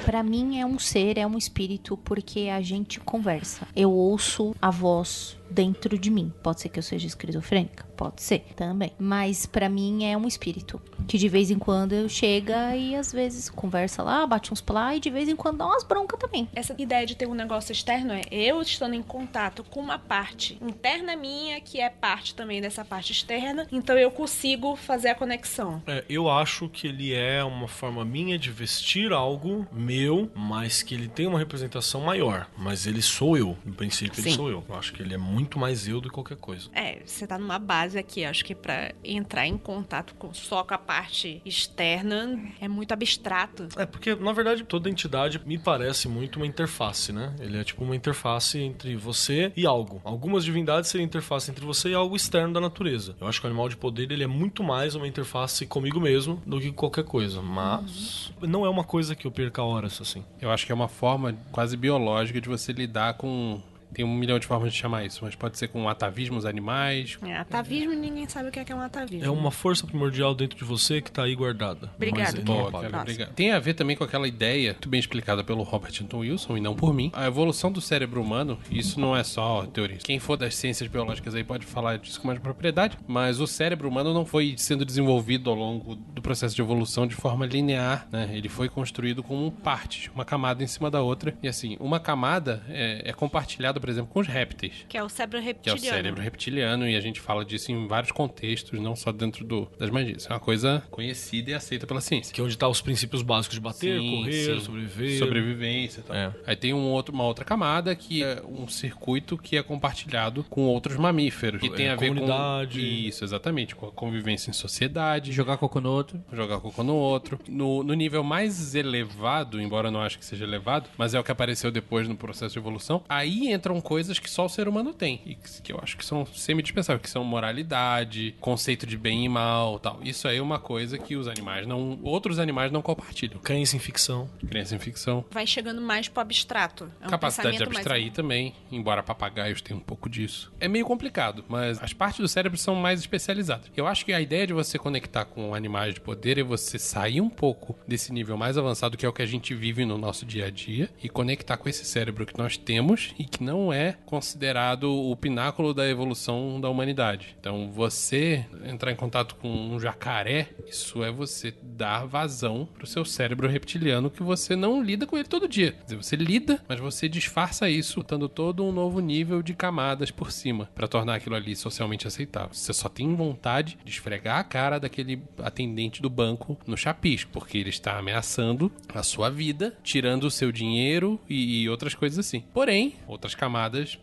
Pra mim é um ser, é um espírito, porque a gente conversa. Eu ouço a voz dentro de mim. Pode ser que eu seja esquizofrênica? Pode ser, também. Mas pra mim é um espírito. Que de vez em quando chega e às vezes conversa lá, bate uns plá e de vez em quando dá umas broncas também. Essa ideia de ter um negócio externo é eu estando em contato com uma parte interna minha, que é parte também dessa parte externa, então eu consigo fazer a conexão. É, eu acho que ele é uma forma minha de vestir algo meu, mas que ele tem uma representação maior. Mas ele sou eu. No princípio, ele Sim. sou eu. Eu acho que ele é muito mais eu do que qualquer coisa. É, você tá numa base aqui, acho que pra entrar em contato com, só com a parte externa é muito abstrato. É, porque, na verdade, toda entidade me parece muito uma interface, né? Ele é tipo uma interface entre você e algo. Algumas divindades seriam interface entre você e algo externo da natureza. Eu acho que o animal de poder, ele é muito mais uma interface comigo mesmo do que qualquer coisa. Mas não é uma coisa que eu perca horas, assim. Eu acho que é uma forma quase biológica de você lidar com. Tem um milhão de formas de chamar isso, mas pode ser com atavismos animais. É, atavismo, ninguém sabe o que é que é um atavismo. É uma força primordial dentro de você que tá aí guardada. Obrigado, Mas cara, obrigado. Tem a ver também com aquela ideia, muito bem explicada pelo Robert Anton Wilson e não por mim. A evolução do cérebro humano, isso não é só teoria. Quem for das ciências biológicas aí pode falar disso com mais propriedade, mas o cérebro humano não foi sendo desenvolvido ao longo do processo de evolução de forma linear, né? Ele foi construído como partes, uma camada em cima da outra. E assim, uma camada é, é compartilhada, por exemplo, com os répteis. Que é o cérebro Que é o reptiliano. cérebro reptiliano, e a gente fala disso em vários contextos, não só dentro do, das magias. É uma coisa conhecida e aceita pela ciência. Que é onde tá os princípios básicos de bater, Sim, correr, sim. sobreviver. Sobrevivência e tal. É. Aí tem um outro, uma outra camada que é um circuito que é compartilhado com outros mamíferos. Que tem É, a ver comunidade. com. Isso, exatamente. Com a convivência em sociedade. Jogar cocô no outro. Jogar cocô no outro. No, no nível mais elevado, embora eu não acho que seja elevado, mas é o que apareceu depois no processo de evolução, aí entram coisas que só o ser humano tem. E que, eu acho que são semi-dispensáveis, que são moralidade, conceito de bem e mal tal. Isso aí é uma coisa que os animais não. Outros animais não compartilham. Cães em ficção. Crença em ficção. Vai chegando mais pro abstrato. É um Capacidade de pensamento mais- abstrair também, embora papagaios tenham um pouco disso. É meio complicado, mas as partes do cérebro são mais especializadas. Eu acho que a ideia de você conectar com animais de poder é você sair um pouco desse nível mais avançado, que é o que a gente vive no nosso dia a dia, e conectar com esse cérebro que nós temos e que não é considerado o pináculo da evolução da humanidade. Então, você entrar em contato com um jacaré, isso é você dar vazão pro seu cérebro reptiliano que você não lida com ele todo dia. Quer dizer, você lida, mas você disfarça isso, botando todo um novo nível de camadas por cima para tornar aquilo ali socialmente aceitável. Você só tem vontade de esfregar a cara daquele atendente do banco no chapisco, porque ele está ameaçando a sua vida, tirando o seu dinheiro e, e outras coisas assim. Porém, outras camadas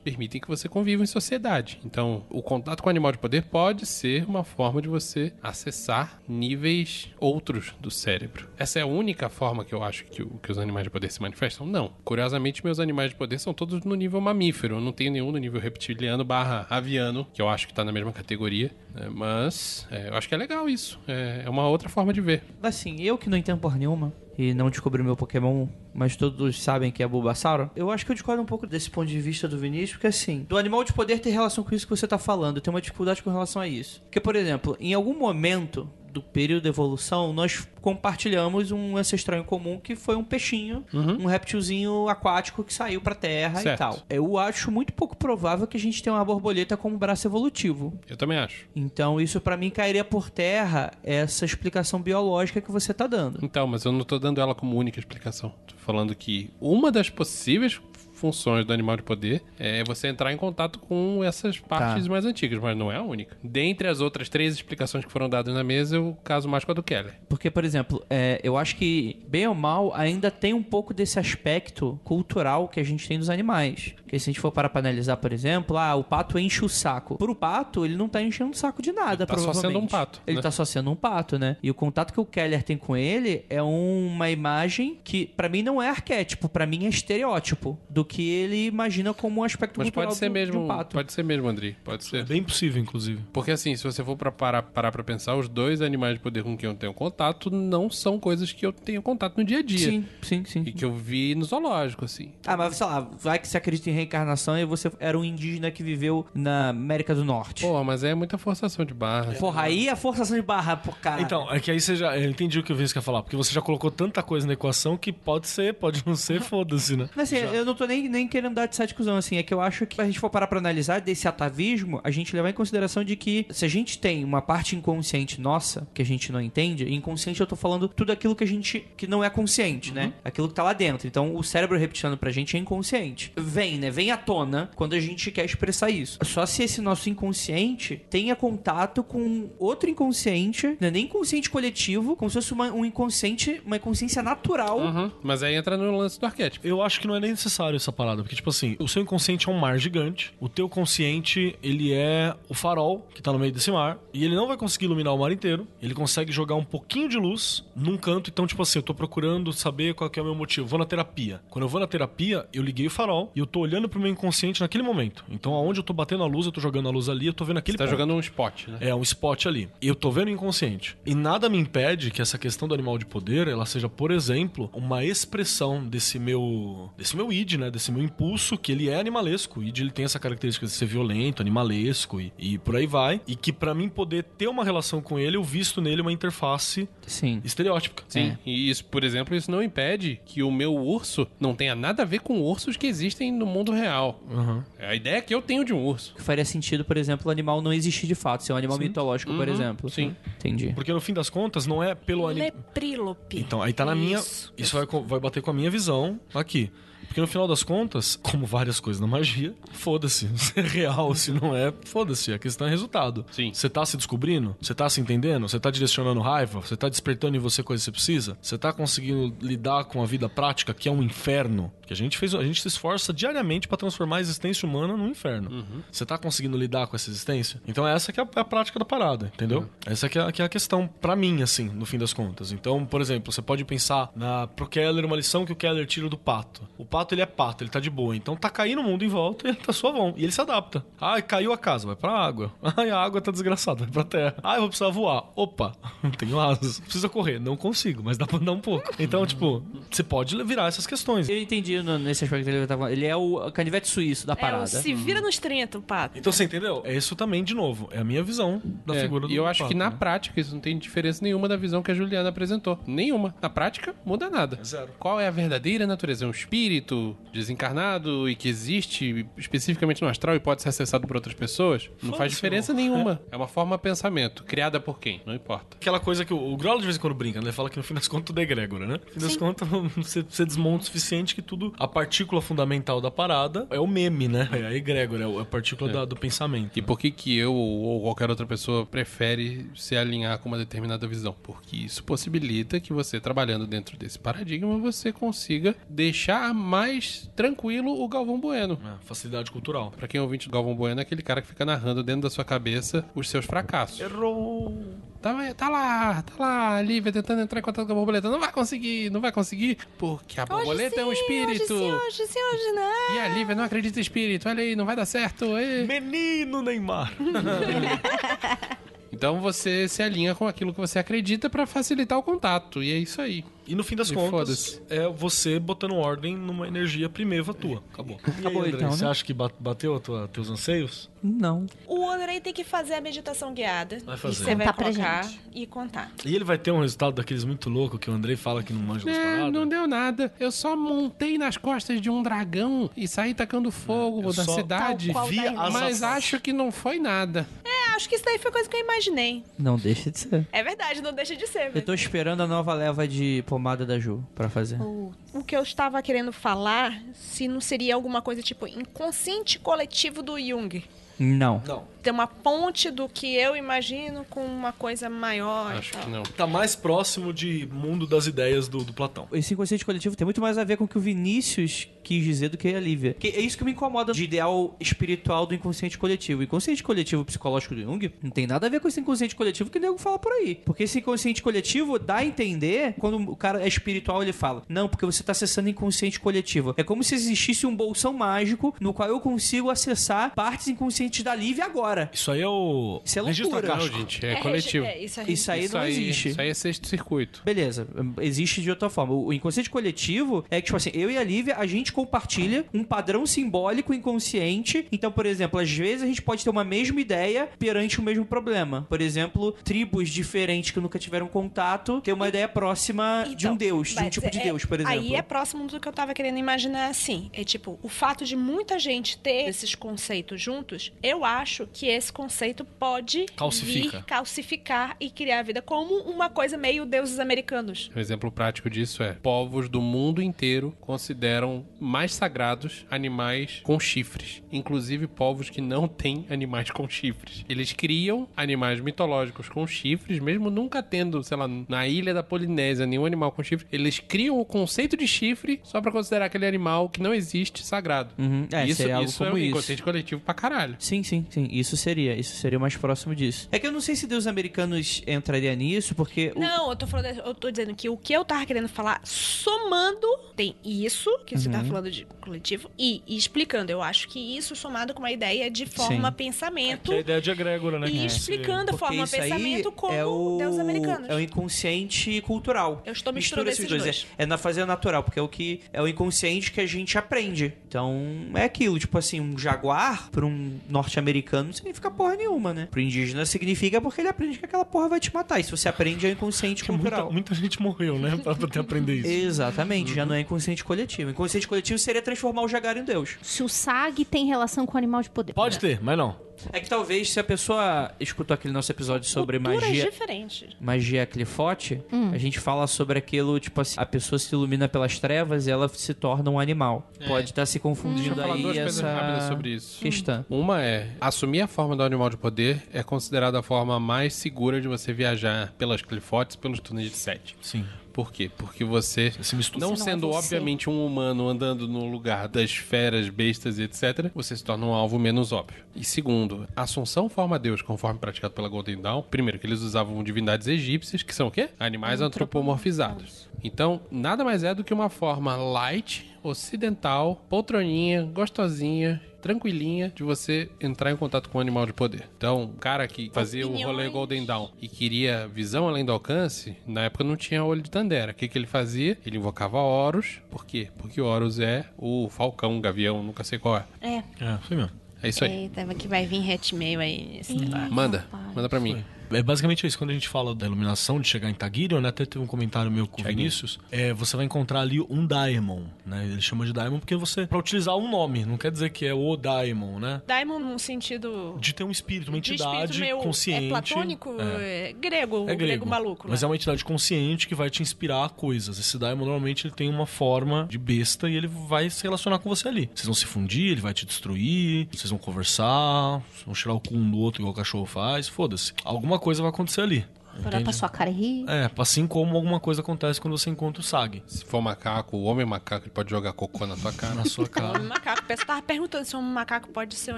permitem que você conviva em sociedade. Então, o contato com o animal de poder pode ser uma forma de você acessar níveis outros do cérebro. Essa é a única forma que eu acho que, que os animais de poder se manifestam? Não. Curiosamente, meus animais de poder são todos no nível mamífero. Eu não tenho nenhum no nível reptiliano barra aviano, que eu acho que tá na mesma categoria. né? Mas é, eu acho que é legal isso. É, é uma outra forma de ver. Assim, eu que não entendo porra nenhuma e não descobri meu Pokémon, mas todos sabem que é Bulbasaur, eu acho que eu discordo um pouco desse ponto de vista do Vinícius, porque assim, do animal de poder ter relação com isso que você tá falando, tenho uma dificuldade com relação a isso. Porque, por exemplo, em algum momento do período da evolução, nós compartilhamos um ancestral em comum que foi um peixinho, um reptilzinho aquático que saiu pra terra e Certo. tal. Eu acho muito pouco provável que a gente tenha uma borboleta como braço evolutivo. Eu também acho. Então, isso pra mim cairia por terra essa explicação biológica que você tá dando. Então, mas eu não tô dando ela como única explicação. Tô falando que uma das possíveis funções do animal de poder é você entrar em contato com essas partes mais antigas, mas não é a única. Dentre as outras três explicações que foram dadas na mesa, eu caso mais com a do Keller. Porque, por exemplo, é, eu acho que, bem ou mal, ainda tem um pouco desse aspecto cultural que a gente tem dos animais. Porque se a gente for parar pra analisar, por exemplo, ah, o pato enche o saco. Pro pato, ele não tá enchendo o saco de nada, tá só provavelmente. sendo um pato, Ele né? tá só sendo um pato, né? E o contato que o Keller tem com ele é uma imagem que, pra mim, não é arquétipo, pra mim é estereótipo do que ele imagina como um aspecto Mas cultural pode ser do- de mesmo, um pato. pode ser mesmo, Andrei. Pode É ser. bem possível, inclusive. Porque assim, se você for pra parar, parar pra pensar, os dois animais de poder com quem eu tenho contato não são coisas que eu tenho contato no dia a dia. Sim, sim, sim. E que eu vi no zoológico, assim. Ah, mas sei lá, vai que você acredita em reencarnação e você era um indígena que viveu na América do Norte. Pô, mas é muita forçação de barra. Porra, aí é forçação de barra, pô, cara. Então, é que aí você já. Eu entendi o que o Vince quer falar, porque você já colocou tanta coisa na equação que pode ser, pode não ser, foda-se, né? Mas, assim, eu não tô nem, nem querendo dar essa discussão, assim, é que eu acho que se a gente for parar pra analisar desse atavismo, a gente levar em consideração de que se a gente tem uma parte inconsciente nossa, que a gente não entende, e inconsciente eu tô falando tudo aquilo que a gente, que não é consciente, né? Aquilo que tá lá dentro. Então, o cérebro repetindo pra gente é inconsciente. Vem, né? Vem à tona quando a gente quer expressar isso. Só se esse nosso inconsciente tenha contato com outro inconsciente, não é nem inconsciente coletivo, como se fosse uma- um inconsciente, uma consciência natural. Uhum. Mas aí entra no lance do arquétipo. Eu acho que não é nem necessário essa parada, porque, tipo assim, o seu inconsciente é um mar gigante, o teu consciente, ele é o farol que tá no meio desse mar, e ele não vai conseguir iluminar o mar inteiro, ele consegue jogar um pouquinho de luz num canto, então, tipo assim, eu tô procurando saber qual que é o meu motivo. Vou na terapia. Quando eu vou na terapia, eu liguei o farol e eu tô olhando pro meu inconsciente naquele momento. Então, aonde eu tô batendo a luz, eu tô jogando a luz ali, eu tô vendo aquele Você tá ponto. jogando um spot, né? É, um spot ali. E eu tô vendo o inconsciente. E nada me impede que essa questão do animal de poder, ela seja, por exemplo, uma expressão desse meu desse meu id, né, desse meu impulso que ele é animalesco. O id ele tem essa característica de ser violento, animalesco e, e por aí vai, e que pra mim poder ter uma relação com ele, eu visto nele uma interface Sim. estereótipica. Sim. E isso, por exemplo, isso não impede que o meu urso não tenha nada a ver com ursos que existem no mundo real. Uhum. É a ideia que eu tenho de um urso. Que faria sentido, por exemplo, o animal não existir de fato, ser um animal mitológico, por Uhum, exemplo. sim. Entendi. Porque no fim das contas não é pelo animal Leprílope. Então, aí tá na minha. Isso. Isso vai, vai bater com a minha visão aqui. Porque no final das contas, como várias coisas na magia, foda-se. Se é real, se não é, foda-se. A questão é resultado. Sim. Você tá se descobrindo? Você tá se entendendo? Você tá direcionando raiva? Você tá despertando em você coisas que você precisa? Você tá conseguindo lidar com a vida prática, que é um inferno? Que a gente fez, a gente se esforça diariamente pra transformar a existência humana num inferno. Você tá conseguindo lidar com essa existência? Então essa que é a, é a prática da parada, entendeu? Essa que é, a- que é a questão pra mim, assim, no fim das contas. Então, por exemplo, você pode pensar na pro Keller uma lição que o Keller tira do pato. O pato ele é pato, ele tá de boa. Então tá caindo o mundo em volta e ele tá suavão. E ele se adapta. Ah, caiu a casa, vai pra água. Ai, a água tá desgraçada, vai pra terra. Ah, eu vou precisar voar. Opa, não tenho asas. Precisa correr, não consigo, mas dá pra andar um pouco. Então, tipo, você pode virar essas questões. Eu entendi no- nesse aspecto que ele tava. Ele é o canivete suíço da É, parada. o se vira nos 30, o pato. Então você entendeu? É isso também, de novo. É a minha visão da É, figura do e eu acho pato, que na né? prática isso não tem diferença nenhuma da visão que a Juliana apresentou. Nenhuma. Na prática, muda nada. Zero. Qual é a verdadeira natureza? É um espírito desencarnado e que existe especificamente no astral e pode ser acessado por outras pessoas? Não faz Foda-se, diferença irmão. nenhuma. É uma forma de pensamento. Criada por quem? Não importa. Aquela coisa que o, o Growler de vez em quando brinca, né? Ele fala que no fim das contas tudo é egrégora, né? No fim das contas, você, você desmonta o suficiente que tudo. A partícula fundamental da parada é o meme, né? É a egrégora, é a partícula da- do pensamento. E por que que eu ou qualquer outra pessoa prefere se alinhar com uma determinada visão? Porque isso possibilita que você, trabalhando dentro desse paradigma, você consiga deixar mais tranquilo o Galvão Bueno. É, facilidade cultural. Pra quem é ouvinte do Galvão Bueno, é aquele cara que fica narrando dentro da sua cabeça os seus fracassos. Errou! Tá, tá lá, tá lá, a Lívia tentando entrar em contato com a borboleta. Não vai conseguir, não vai conseguir, porque a borboleta é um espírito. Hoje sim, hoje sim, hoje não. E a Lívia não acredita em espírito. Olha aí, não vai dar certo. ê. Menino Neymar! Então você se alinha com aquilo que você acredita pra facilitar o contato. E é isso aí. E no fim das E contas, é você botando ordem numa energia primeva tua. Acabou. E aí, Acabou, André, então, Você né? acha que ba- bateu a tua, teus anseios? Não. O Andrei tem que fazer a meditação guiada. Vai fazer. E você vai colocar e contar. E ele vai ter um resultado daqueles muito louco que o Andrei fala que não manja É, não deu nada. Eu só montei nas costas de um dragão e saí tacando fogo Eu da cidade. Tal qual Vi da as Mas acho que não foi nada. É, acho que isso daí foi coisa que eu imaginei. Não deixa de ser. É verdade, não deixa de ser. Eu tô esperando a nova leva de pomada da Ju pra fazer. O, o que eu estava querendo falar, se não seria alguma coisa tipo inconsciente coletivo do Jung. Não. Não. Ter uma ponte do que eu imagino com uma coisa maior. Acho que não. Tá mais próximo de mundo das ideias do, do Platão. Esse inconsciente coletivo tem muito mais a ver com o que o Vinícius quis dizer do que a Lívia. Que é isso que me incomoda de ideal espiritual do inconsciente coletivo. O inconsciente coletivo psicológico do Jung não tem nada a ver com esse inconsciente coletivo que o nego fala por aí. Porque esse inconsciente coletivo dá a entender, quando o cara é espiritual, ele fala: Não, porque você tá acessando inconsciente coletivo. É como se existisse um bolsão mágico no qual eu consigo acessar partes inconscientes limites da Lívia agora. Isso aí é o. Isso é registro loucura. Não, acástico. gente, é, coletivo. É, isso, é Isso aí Isso não aí, existe. Isso aí é sexto circuito. Beleza, existe de outra forma. O inconsciente coletivo é que, tipo assim, eu e a Lívia, a gente compartilha um padrão simbólico inconsciente. Então, por exemplo, às vezes a gente pode ter uma mesma ideia perante o mesmo problema. Por exemplo, tribos diferentes que nunca tiveram contato ter uma ideia próxima de um Então, deus, de um tipo de é- deus, por exemplo. Aí é próximo do que eu tava querendo imaginar assim. É tipo, o fato de muita gente ter esses conceitos juntos, eu acho que esse conceito pode Calcifica. vir calcificar e criar a vida como uma coisa meio deuses americanos. Um exemplo prático disso é: povos do mundo inteiro consideram mais sagrados animais com chifres, inclusive povos que não têm animais com chifres. Eles criam animais mitológicos com chifres, mesmo nunca tendo, sei lá, na ilha da Polinésia nenhum animal com chifre. Eles criam o conceito de chifre só pra considerar aquele animal que não existe sagrado. Uhum, é, isso seria algo isso é um isso. inconsciente coletivo pra caralho. Sim, sim, sim. Isso seria. Isso seria o mais próximo disso. É que eu não sei se Deus americanos entraria nisso, porque. o- Não, eu tô falando, eu tô dizendo que o que eu tava querendo falar, somando, tem isso, que você Uhum. tá falando de coletivo, e, e explicando. Eu acho que isso somado com uma ideia de forma Sim. pensamento. Que é a ideia de egrégora, né? E que explicando a forma isso aí pensamento como é o, deuses americanos. É o inconsciente cultural. Eu estou Mistura misturando esses esses dois. dois. É, é na fazenda natural, porque é o que é o inconsciente que a gente aprende. Então, é aquilo, tipo assim, um jaguar para um norte-americano não significa porra nenhuma, né? Pro indígena significa porque ele aprende que aquela porra vai te matar. E se você aprende é o inconsciente Porque muita, cultural. muita gente morreu, né? Pra poder aprender isso. Exatamente, já não é inconsciente coletivo. Inconsciente coletivo seria transformar o jaguar em Deus. Se o SAG tem relação com o animal de poder. Pode ter, mas não. É que talvez se a pessoa escutou aquele nosso episódio sobre Culturas magia, diferentes. magia clifote, a gente fala sobre aquilo, tipo assim, a pessoa se ilumina pelas trevas e ela se torna um animal. Pode estar se Deixa eu confundindo falar aí duas coisas rápidas essa sobre isso. questão. Uma é, assumir a forma do animal de poder é considerada a forma mais segura de você viajar pelas clifotes, pelos túneis de sete. Sim. Por quê? Porque você, Se mistura. não Você não é sendo você. obviamente um humano andando no lugar das feras, bestas e etc., você se torna um alvo menos óbvio. E segundo, assunção forma Deus, conforme praticado pela Golden Dawn, primeiro que eles usavam divindades egípcias, que são o quê? Animais antropomorfizados. Então, nada mais é do que uma forma light, ocidental, poltroninha, gostosinha, tranquilinha de você entrar em contato com o animal de poder. Então, o cara que fazia o rolê Opiniões. Golden Dawn e queria visão além do alcance, na época não tinha olho de Tandera. O que, que ele fazia? Ele invocava Horus. Por quê? Porque Horus é o falcão, o gavião, nunca sei qual é. É. É, foi mesmo. É isso aí. Eita, que vai vir hatmail aí. Esse negócio. Manda, manda pra mim. É basicamente isso. Quando a gente fala da iluminação, de chegar em Tagirion, né? Até teve um comentário meu com o Vinícius. É, você vai encontrar ali um Daemon, né? Ele chama de Daemon porque você... Pra utilizar um nome, não quer dizer que é o Daemon, né? Daimon num sentido... De ter um espírito, uma de entidade espírito meio- consciente. É platônico? É. É, grego, É o grego maluco. Mas né? é uma entidade consciente que vai te inspirar a coisas. Esse Daimon normalmente ele tem uma forma de besta e ele vai se relacionar com você ali. Vocês vão se fundir, ele vai te destruir, vocês vão conversar, vão tirar o cu um do outro igual o cachorro faz, foda-se. Alguma coisa vai acontecer ali. Olhar pra sua cara e rir. É, assim como alguma coisa acontece quando você encontra o Sag Se for macaco, o homem macaco, ele pode jogar cocô na tua cara. na sua Um cara. macaco. Você tava perguntando se um macaco pode ser um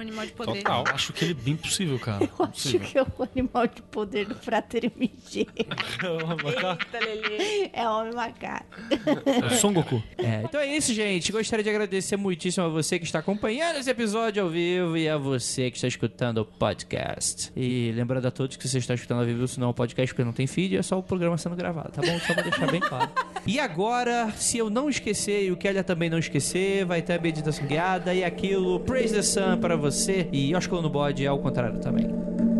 animal de poder. Total. Eu acho que ele é bem possível, cara. Eu acho que é o animal de poder do Frater MG. Macaco. Eita, Lelê. É homem macaco. É Son Goku. É, então é isso, gente. Gostaria de agradecer muitíssimo a você que está acompanhando esse episódio ao vivo e a você que está escutando o podcast. E lembrando a todos que você está escutando ao vivo, isso não é um podcast porque não tem feed, é só o programa sendo gravado, tá bom? Só pra deixar bem claro. E agora, se eu não esquecer e o Keller também não esquecer, vai ter a meditação guiada e aquilo, Praise the Sun para você. E Oscar no bode é ao contrário também.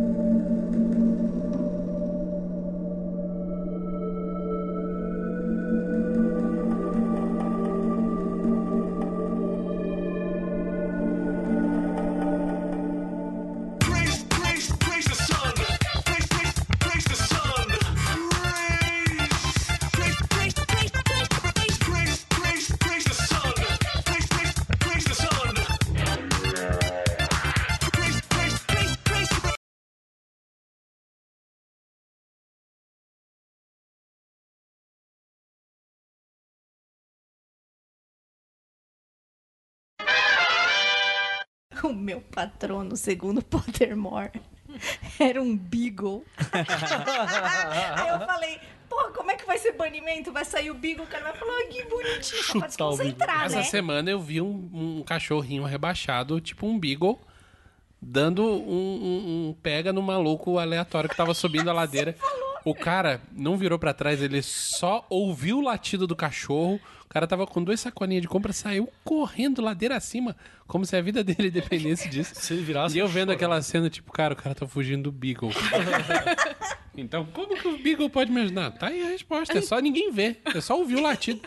Meu patrono, segundo Pottermore, era um Beagle. Aí eu falei, pô, como é que vai ser banimento? Vai sair o Beagle, o cara vai falar, que bonitinho, só pra desconcentrar, Essa né? semana eu vi um, um cachorrinho rebaixado, tipo um beagle, dando um, um- um pega no maluco aleatório que tava subindo a ladeira. O cara não virou pra trás, ele só ouviu o latido do cachorro. O cara tava com duas sacolinhas de compra, saiu correndo ladeira acima, como se a vida dele dependesse disso. Se ele virasse. E eu vendo aquela cena, tipo, cara, o cara tá fugindo do Beagle. então, como que o Beagle pode me ajudar? Tá aí a resposta. É só ninguém ver. É só ouvir o latido.